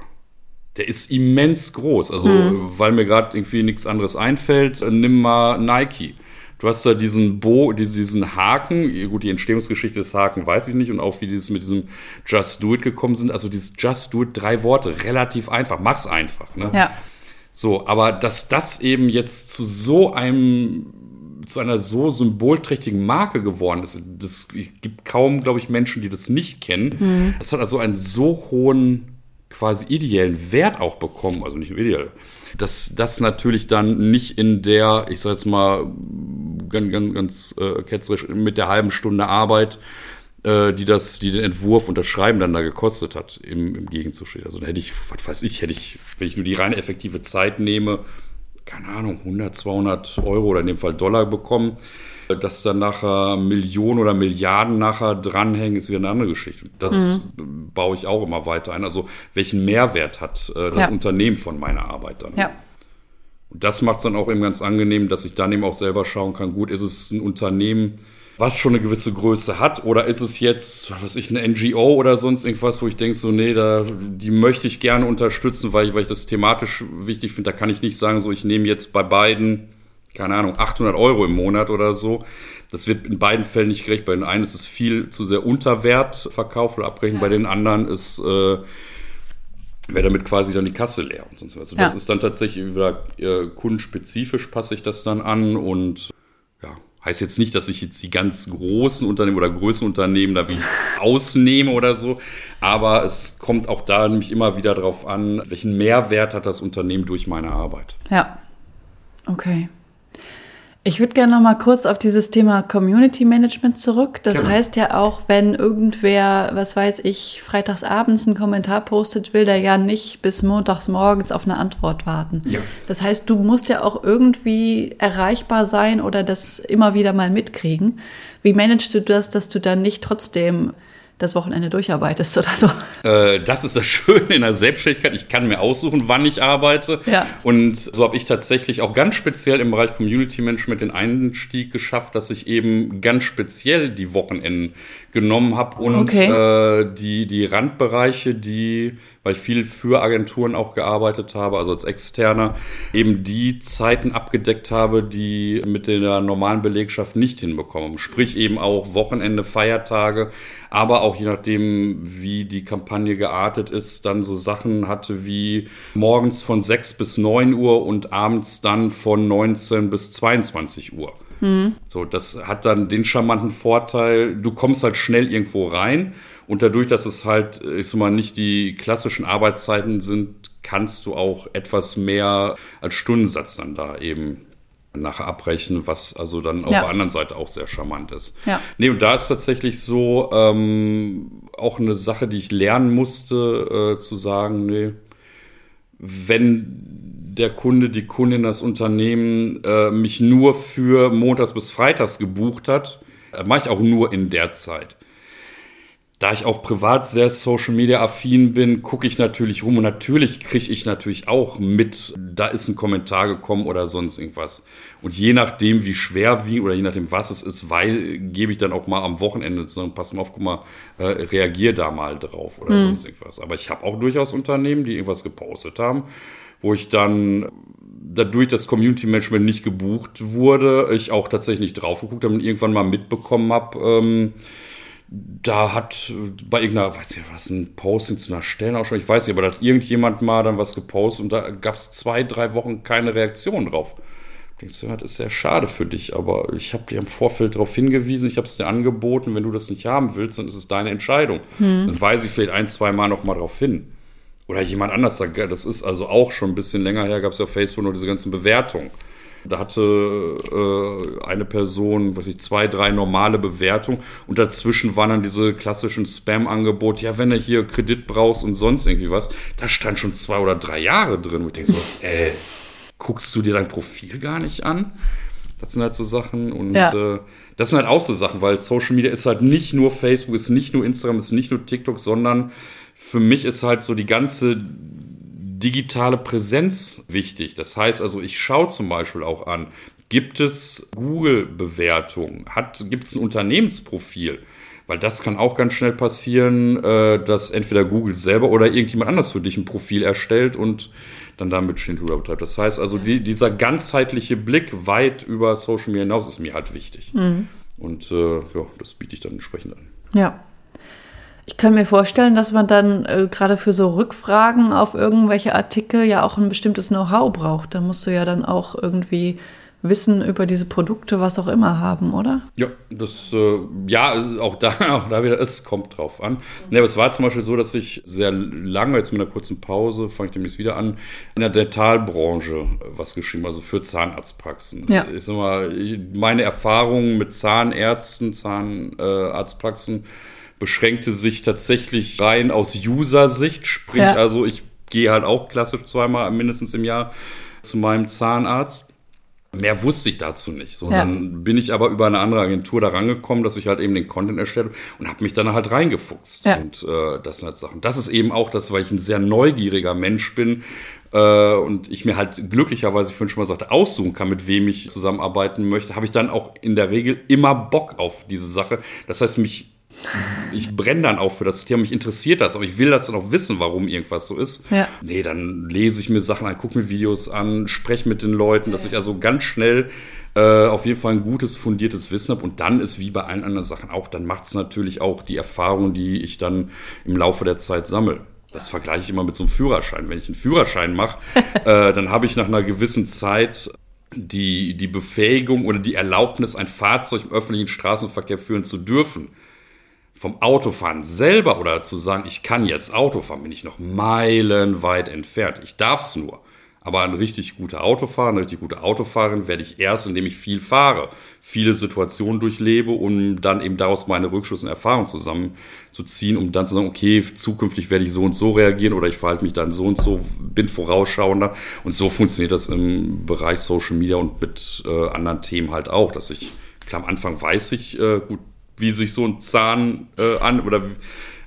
der ist immens groß. Also, mhm. weil mir gerade irgendwie nichts anderes einfällt, äh, nimm mal Nike. Du hast da diesen Bo, diesen Haken, gut, die Entstehungsgeschichte des Haken weiß ich nicht und auch wie dieses mit diesem Just Do It gekommen sind. Also dieses Just Do It, drei Worte, relativ einfach, mach's einfach. Ne? Ja. So, aber dass das eben jetzt zu so einem zu einer so symbolträchtigen Marke geworden ist. Das gibt kaum, glaube ich, Menschen, die das nicht kennen. Mhm. Das hat also einen so hohen quasi ideellen Wert auch bekommen, also nicht ideell, dass das natürlich dann nicht in der, ich sage jetzt mal ganz, ganz, ganz äh, ketzerisch, mit der halben Stunde Arbeit, äh, die das, die den Entwurf und das Schreiben dann da gekostet hat, im, im Gegenzug steht. Also dann hätte ich, was weiß ich, hätte ich, wenn ich nur die reine effektive Zeit nehme, keine Ahnung, 100, 200 Euro oder in dem Fall Dollar bekommen. Dass dann nachher Millionen oder Milliarden nachher dranhängen, ist wieder eine andere Geschichte. Das mhm. baue ich auch immer weiter ein. Also welchen Mehrwert hat äh, das ja. Unternehmen von meiner Arbeit dann? Ja. Und das macht es dann auch eben ganz angenehm, dass ich dann eben auch selber schauen kann, gut, ist es ein Unternehmen, was schon eine gewisse Größe hat? Oder ist es jetzt, was weiß ich, eine NGO oder sonst irgendwas, wo ich denke, so, nee, da, die möchte ich gerne unterstützen, weil ich, weil ich das thematisch wichtig finde. Da kann ich nicht sagen, so, ich nehme jetzt bei beiden, keine Ahnung, 800 Euro im Monat oder so. Das wird in beiden Fällen nicht gerecht. Bei den einen ist es viel zu sehr unter Wert verkauft oder abbrechen, ja. bei den anderen ist, äh, wäre damit quasi dann die Kasse leer und sonst was. Also ja. das ist dann tatsächlich wieder äh, kundenspezifisch passe ich das dann an und Heißt jetzt nicht, dass ich jetzt die ganz großen Unternehmen oder größeren Unternehmen da wie ausnehme oder so, aber es kommt auch da nämlich immer wieder darauf an, welchen Mehrwert hat das Unternehmen durch meine Arbeit. Ja, okay. Ich würde gerne noch mal kurz auf dieses Thema Community Management zurück. Das genau. heißt ja auch, wenn irgendwer, was weiß ich, freitagsabends einen Kommentar postet, will der ja nicht bis montags morgens auf eine Antwort warten. Ja. Das heißt, du musst ja auch irgendwie erreichbar sein oder das immer wieder mal mitkriegen. Wie managst du das, dass du dann nicht trotzdem das Wochenende durcharbeitest oder so. Äh, das ist das *laughs* Schöne in der Selbstständigkeit. Ich kann mir aussuchen, wann ich arbeite. Ja. Und so habe ich tatsächlich auch ganz speziell im Bereich Community Management den Einstieg geschafft, dass ich eben ganz speziell die Wochenenden genommen habe und Okay. äh, die, die Randbereiche, die, weil ich viel für Agenturen auch gearbeitet habe, also als Externer, eben die Zeiten abgedeckt habe, die mit der normalen Belegschaft nicht hinbekommen. Sprich eben auch Wochenende, Feiertage, aber auch je nachdem, wie die Kampagne geartet ist, dann so Sachen hatte wie morgens von 6 bis 9 Uhr und abends dann von 19 bis 22 Uhr. So, das hat dann den charmanten Vorteil, du kommst halt schnell irgendwo rein und dadurch, dass es halt, ich sag mal, nicht die klassischen Arbeitszeiten sind, kannst du auch etwas mehr als Stundensatz dann da eben nachher abrechnen, was also dann auf Ja. der anderen Seite auch sehr charmant ist. Ja. Nee, und da ist tatsächlich so ähm, auch eine Sache, die ich lernen musste, äh, zu sagen, nee, wenn der Kunde, die Kundin, das Unternehmen äh, mich nur für montags bis freitags gebucht hat, äh, mache ich auch nur in der Zeit. Da ich auch privat sehr Social Media affin bin, gucke ich natürlich rum und natürlich kriege ich natürlich auch mit, da ist ein Kommentar gekommen oder sonst irgendwas. Und je nachdem, wie schwer wie oder je nachdem, was es ist, weil gebe ich dann auch mal am Wochenende zu sagen, pass mal auf, guck mal, äh, reagier da mal drauf oder sonst irgendwas. Aber ich habe auch durchaus Unternehmen, die irgendwas gepostet haben, wo ich dann dadurch, dass Community Management nicht gebucht wurde, ich auch tatsächlich nicht drauf geguckt habe und irgendwann mal mitbekommen habe, ähm, da hat bei irgendeiner, weiß ich was, ein Posting zu einer Stellenausschreibung, ich weiß nicht, aber da hat irgendjemand mal dann was gepostet und da gab es zwei, drei Wochen keine Reaktion drauf. Denkst du, das ist sehr schade für dich, aber ich habe dir im Vorfeld darauf hingewiesen, ich habe es dir angeboten, wenn du das nicht haben willst, dann ist es deine Entscheidung. Dann weise ich vielleicht ein, zwei Mal noch mal darauf hin. Oder jemand anders das ist also auch schon ein bisschen länger her, gab es ja auf Facebook nur diese ganzen Bewertungen. Da hatte äh, eine Person, weiß ich, zwei, drei normale Bewertungen und dazwischen waren dann diese klassischen Spam-Angebote, ja, wenn du hier Kredit brauchst und sonst irgendwie was, da stand schon zwei oder drei Jahre drin. Und ich denke so, *laughs* äh, guckst du dir dein Profil gar nicht an? Das sind halt so Sachen und Ja. äh, das sind halt auch so Sachen, weil Social Media ist halt nicht nur Facebook, ist nicht nur Instagram, ist nicht nur TikTok, sondern für mich ist halt so die ganze digitale Präsenz wichtig. Das heißt also, ich schaue zum Beispiel auch an, gibt es Google-Bewertungen? Gibt es ein Unternehmensprofil? Weil das kann auch ganz schnell passieren, äh, dass entweder Google selber oder irgendjemand anders für dich ein Profil erstellt und dann damit Schindluder betreibt. Das heißt also, die, dieser ganzheitliche Blick weit über Social Media hinaus ist mir halt wichtig. Und äh, ja, das biete ich dann entsprechend an. Ja. Ich kann mir vorstellen, dass man dann äh, gerade für so Rückfragen auf irgendwelche Artikel ja auch ein bestimmtes Know-how braucht. Da musst du ja dann auch irgendwie Wissen über diese Produkte, was auch immer haben, oder? Ja, das, äh, ja, auch da, *laughs* auch da wieder, es kommt drauf an. Ne, aber es war zum Beispiel so, dass ich sehr lange, jetzt mit einer kurzen Pause, fange ich demnächst wieder an, in der Dentalbranche was geschrieben, also für Zahnarztpraxen. Ja. Ich sag mal, meine Erfahrungen mit Zahnärzten, Zahnarztpraxen beschränkte sich tatsächlich rein aus User-Sicht, sprich, Ja. also ich gehe halt auch klassisch zweimal mindestens im Jahr zu meinem Zahnarzt. Mehr wusste ich dazu nicht. So, Ja. Dann bin ich aber über eine andere Agentur da rangekommen, dass ich halt eben den Content erstelle und habe mich dann halt reingefuchst. Ja. Und äh, das sind halt Sachen. Das ist eben auch das, weil ich ein sehr neugieriger Mensch bin äh, und ich mir halt glücklicherweise, ich vorhin schon mal sagte, aussuchen kann, mit wem ich zusammenarbeiten möchte, habe ich dann auch in der Regel immer Bock auf diese Sache. Das heißt, mich ich brenne dann auch für das Thema, mich interessiert das, aber ich will das dann auch wissen, warum irgendwas so ist. Ja. Nee, dann lese ich mir Sachen an, gucke mir Videos an, spreche mit den Leuten, dass ich also ganz schnell äh, auf jeden Fall ein gutes, fundiertes Wissen habe. Und dann ist wie bei allen anderen Sachen auch, dann macht es natürlich auch die Erfahrung, die ich dann im Laufe der Zeit sammle. Das vergleiche ich immer mit so einem Führerschein. Wenn ich einen Führerschein mache, *laughs* äh, dann habe ich nach einer gewissen Zeit die, die Befähigung oder die Erlaubnis, ein Fahrzeug im öffentlichen Straßenverkehr führen zu dürfen vom Autofahren selber oder zu sagen, ich kann jetzt Auto fahren, bin ich noch meilenweit entfernt. Ich darf es nur. Aber ein richtig guter Autofahrer, eine richtig gute Autofahrerin werde ich erst, indem ich viel fahre, viele Situationen durchlebe, um dann eben daraus meine Rückschlüsse und Erfahrungen zusammenzuziehen, um dann zu sagen, okay, zukünftig werde ich so und so reagieren oder ich verhalte mich dann so und so, bin vorausschauender. Und so funktioniert das im Bereich Social Media und mit äh, anderen Themen halt auch, dass ich, klar, am Anfang weiß ich, äh, gut, wie sich so ein Zahn äh, an oder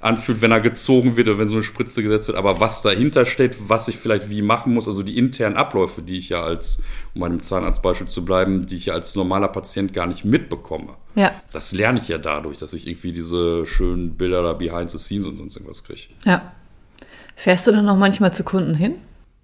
anfühlt, wenn er gezogen wird oder wenn so eine Spritze gesetzt wird, aber was dahinter steht, was ich vielleicht wie machen muss, also die internen Abläufe, die ich ja als, um bei dem Zahnarztbeispiel zu bleiben, die ich ja als normaler Patient gar nicht mitbekomme. Ja. Das lerne ich ja dadurch, dass ich irgendwie diese schönen Bilder da behind the scenes und sonst irgendwas kriege. Ja. Fährst du dann noch manchmal zu Kunden hin?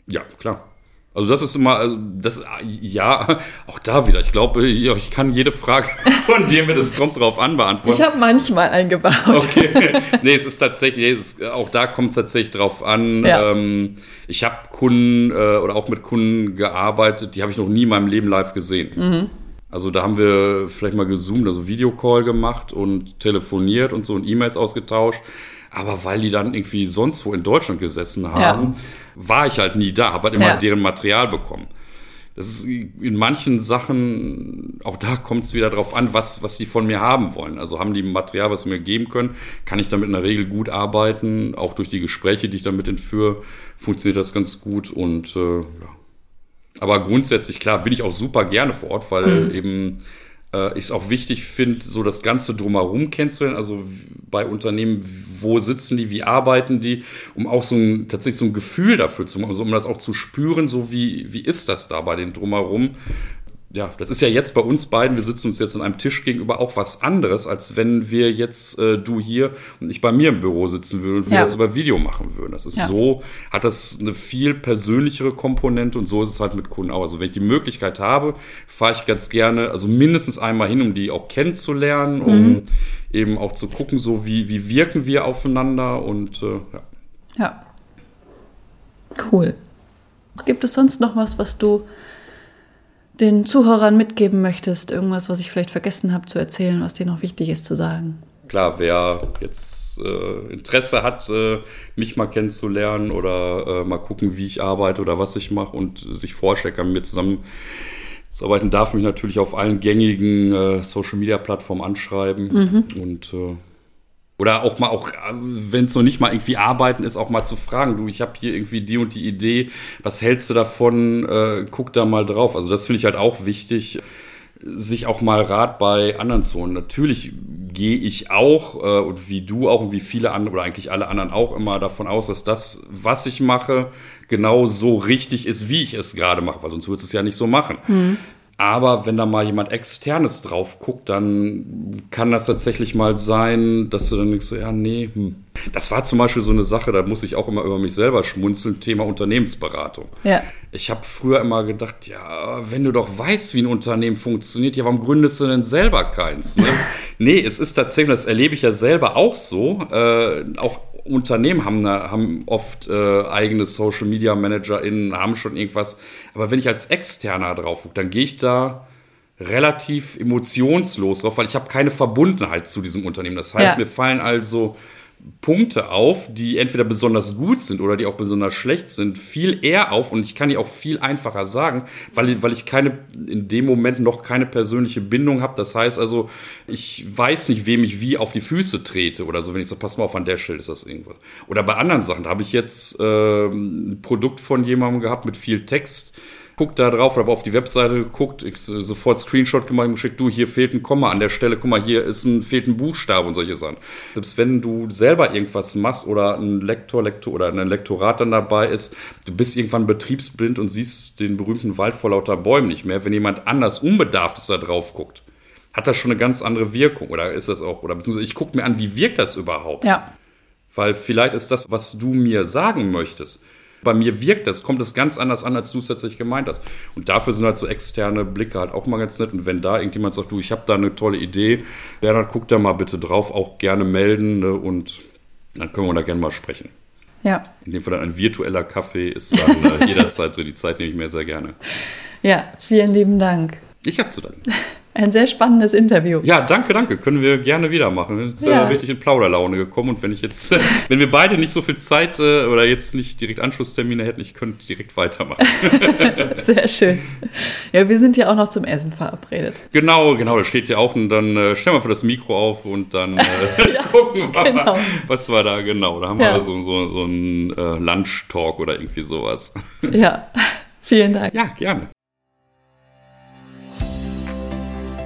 Ja, klar. Also das ist immer, also das, ja, auch da wieder. Ich glaube, ich kann jede Frage *laughs* von dir, wenn es kommt, drauf an, beantworten. Ich habe manchmal eingebaut. Okay. Nee, es ist tatsächlich, es ist, auch da kommt es tatsächlich drauf an. Ja. Ähm, ich habe Kunden äh, oder auch mit Kunden gearbeitet, die habe ich noch nie in meinem Leben live gesehen. Mhm. Also da haben wir vielleicht mal gezoomt, also Videocall gemacht und telefoniert und so und E-Mails ausgetauscht. Aber weil die dann irgendwie sonst wo in Deutschland gesessen haben, ja. War ich halt nie da, habe halt immer ja. deren Material bekommen. Das ist in manchen Sachen, auch da kommt es wieder drauf an, was, was die von mir haben wollen. Also haben die Material, was sie mir geben können, kann ich damit in der Regel gut arbeiten. Auch durch die Gespräche, die ich damit entführe, funktioniert das ganz gut. Und äh, ja. Aber grundsätzlich, klar, bin ich auch super gerne vor Ort, weil mhm. eben äh, ich es auch wichtig finde, so das Ganze drumherum kennenzulernen. Also bei Unternehmen, wo sitzen die, wie arbeiten die, um auch so ein, tatsächlich so ein Gefühl dafür zu machen, also um das auch zu spüren, so wie, wie ist das da bei den drumherum ja, das ist ja jetzt bei uns beiden, wir sitzen uns jetzt an einem Tisch gegenüber auch was anderes, als wenn wir jetzt äh, du hier und ich bei mir im Büro sitzen würden und wir ja. das über Video machen würden. Das ist ja. so, hat das eine viel persönlichere Komponente und so ist es halt mit Kunden auch. Also wenn ich die Möglichkeit habe, fahre ich ganz gerne, also mindestens einmal hin, um die auch kennenzulernen, um mhm. eben auch zu gucken, so wie, wie wirken wir aufeinander und äh, ja. Ja. Cool. Gibt es sonst noch was, was du den Zuhörern mitgeben möchtest? Irgendwas, was ich vielleicht vergessen habe zu erzählen, was dir noch wichtig ist zu sagen? Klar, wer jetzt äh, Interesse hat, äh, mich mal kennenzulernen oder äh, mal gucken, wie ich arbeite oder was ich mache und sich vorstellt, kann mit mir zusammen zu arbeiten, darf mich natürlich auf allen gängigen äh, Social-Media-Plattformen anschreiben mhm. und äh, oder auch mal, auch wenn es noch nicht mal irgendwie arbeiten ist, auch mal zu fragen, du, ich habe hier irgendwie die und die Idee, was hältst du davon? Äh, guck da mal drauf. Also das finde ich halt auch wichtig, sich auch mal Rat bei anderen zu holen. Natürlich gehe ich auch äh, und wie du auch und wie viele andere oder eigentlich alle anderen auch immer davon aus, dass das, was ich mache, genau so richtig ist, wie ich es gerade mache, weil sonst würde es ja nicht so machen. Mhm. Aber wenn da mal jemand externes drauf guckt, dann kann das tatsächlich mal sein, dass du dann denkst, so, ja, nee, hm. Das war zum Beispiel so eine Sache, da muss ich auch immer über mich selber schmunzeln, Thema Unternehmensberatung. Ja. Ich habe früher immer gedacht, ja, wenn du doch weißt, wie ein Unternehmen funktioniert, ja, warum gründest du denn selber keins? Ne? *laughs* nee, es ist tatsächlich, das erlebe ich ja selber auch so, äh, auch Unternehmen haben, haben oft äh, eigene Social Media ManagerInnen, haben schon irgendwas. Aber wenn ich als Externer drauf gucke, dann gehe ich da relativ emotionslos drauf, weil ich habe keine Verbundenheit zu diesem Unternehmen. Das heißt, ja. mir fallen also Punkte auf, die entweder besonders gut sind oder die auch besonders schlecht sind, viel eher auf und ich kann die auch viel einfacher sagen, weil, weil ich keine, in dem Moment noch keine persönliche Bindung habe. Das heißt also, ich weiß nicht, wem ich wie auf die Füße trete oder so, wenn ich sage, pass mal auf, an der Stelle ist das irgendwas. Oder bei anderen Sachen, da habe ich jetzt äh, ein Produkt von jemandem gehabt mit viel Text guckt da drauf, habe auf die Webseite geguckt, ich sofort Screenshot gemacht und geschickt, du, hier fehlt ein Komma an der Stelle, guck mal, hier ist ein, fehlt ein Buchstabe und solche Sachen. Selbst wenn du selber irgendwas machst oder ein Lektor, Lektor oder ein Lektorat dann dabei ist, du bist irgendwann betriebsblind und siehst den berühmten Wald vor lauter Bäumen nicht mehr, wenn jemand anders unbedarftes da drauf guckt. Hat das schon eine ganz andere Wirkung oder ist das auch, oder beziehungsweise ich gucke mir an, wie wirkt das überhaupt? Ja. Weil vielleicht ist das, was du mir sagen möchtest, bei mir wirkt das, kommt es ganz anders an, als du es tatsächlich gemeint hast. Und dafür sind halt so externe Blicke halt auch mal ganz nett. Und wenn da irgendjemand sagt, du, ich habe da eine tolle Idee, Bernhard, guck da mal bitte drauf, auch gerne melden ne, und dann können wir da gerne mal sprechen. Ja. In dem Fall dann ein virtueller Kaffee ist dann äh, *laughs* jederzeit drin. Die Zeit nehme ich mir sehr gerne. Ja, vielen lieben Dank. Ich habe zu danken. *laughs* Ein sehr spannendes Interview. Ja, danke, danke. Können wir gerne wieder machen. Jetzt ja. äh, richtig in Plauderlaune gekommen. Und wenn ich jetzt, äh, *laughs* wenn wir beide nicht so viel Zeit äh, oder jetzt nicht direkt Anschlusstermine hätten, ich könnte direkt weitermachen. *laughs* sehr schön. Ja, wir sind ja auch noch zum Essen verabredet. Genau, genau. Da steht ja auch. Und dann äh, stellen wir für das Mikro auf und dann äh, *laughs* ja, gucken wir genau. mal, was war da genau. Da haben ja. wir so, so, so einen äh, Lunch-Talk oder irgendwie sowas. Ja, vielen Dank. Ja, gerne.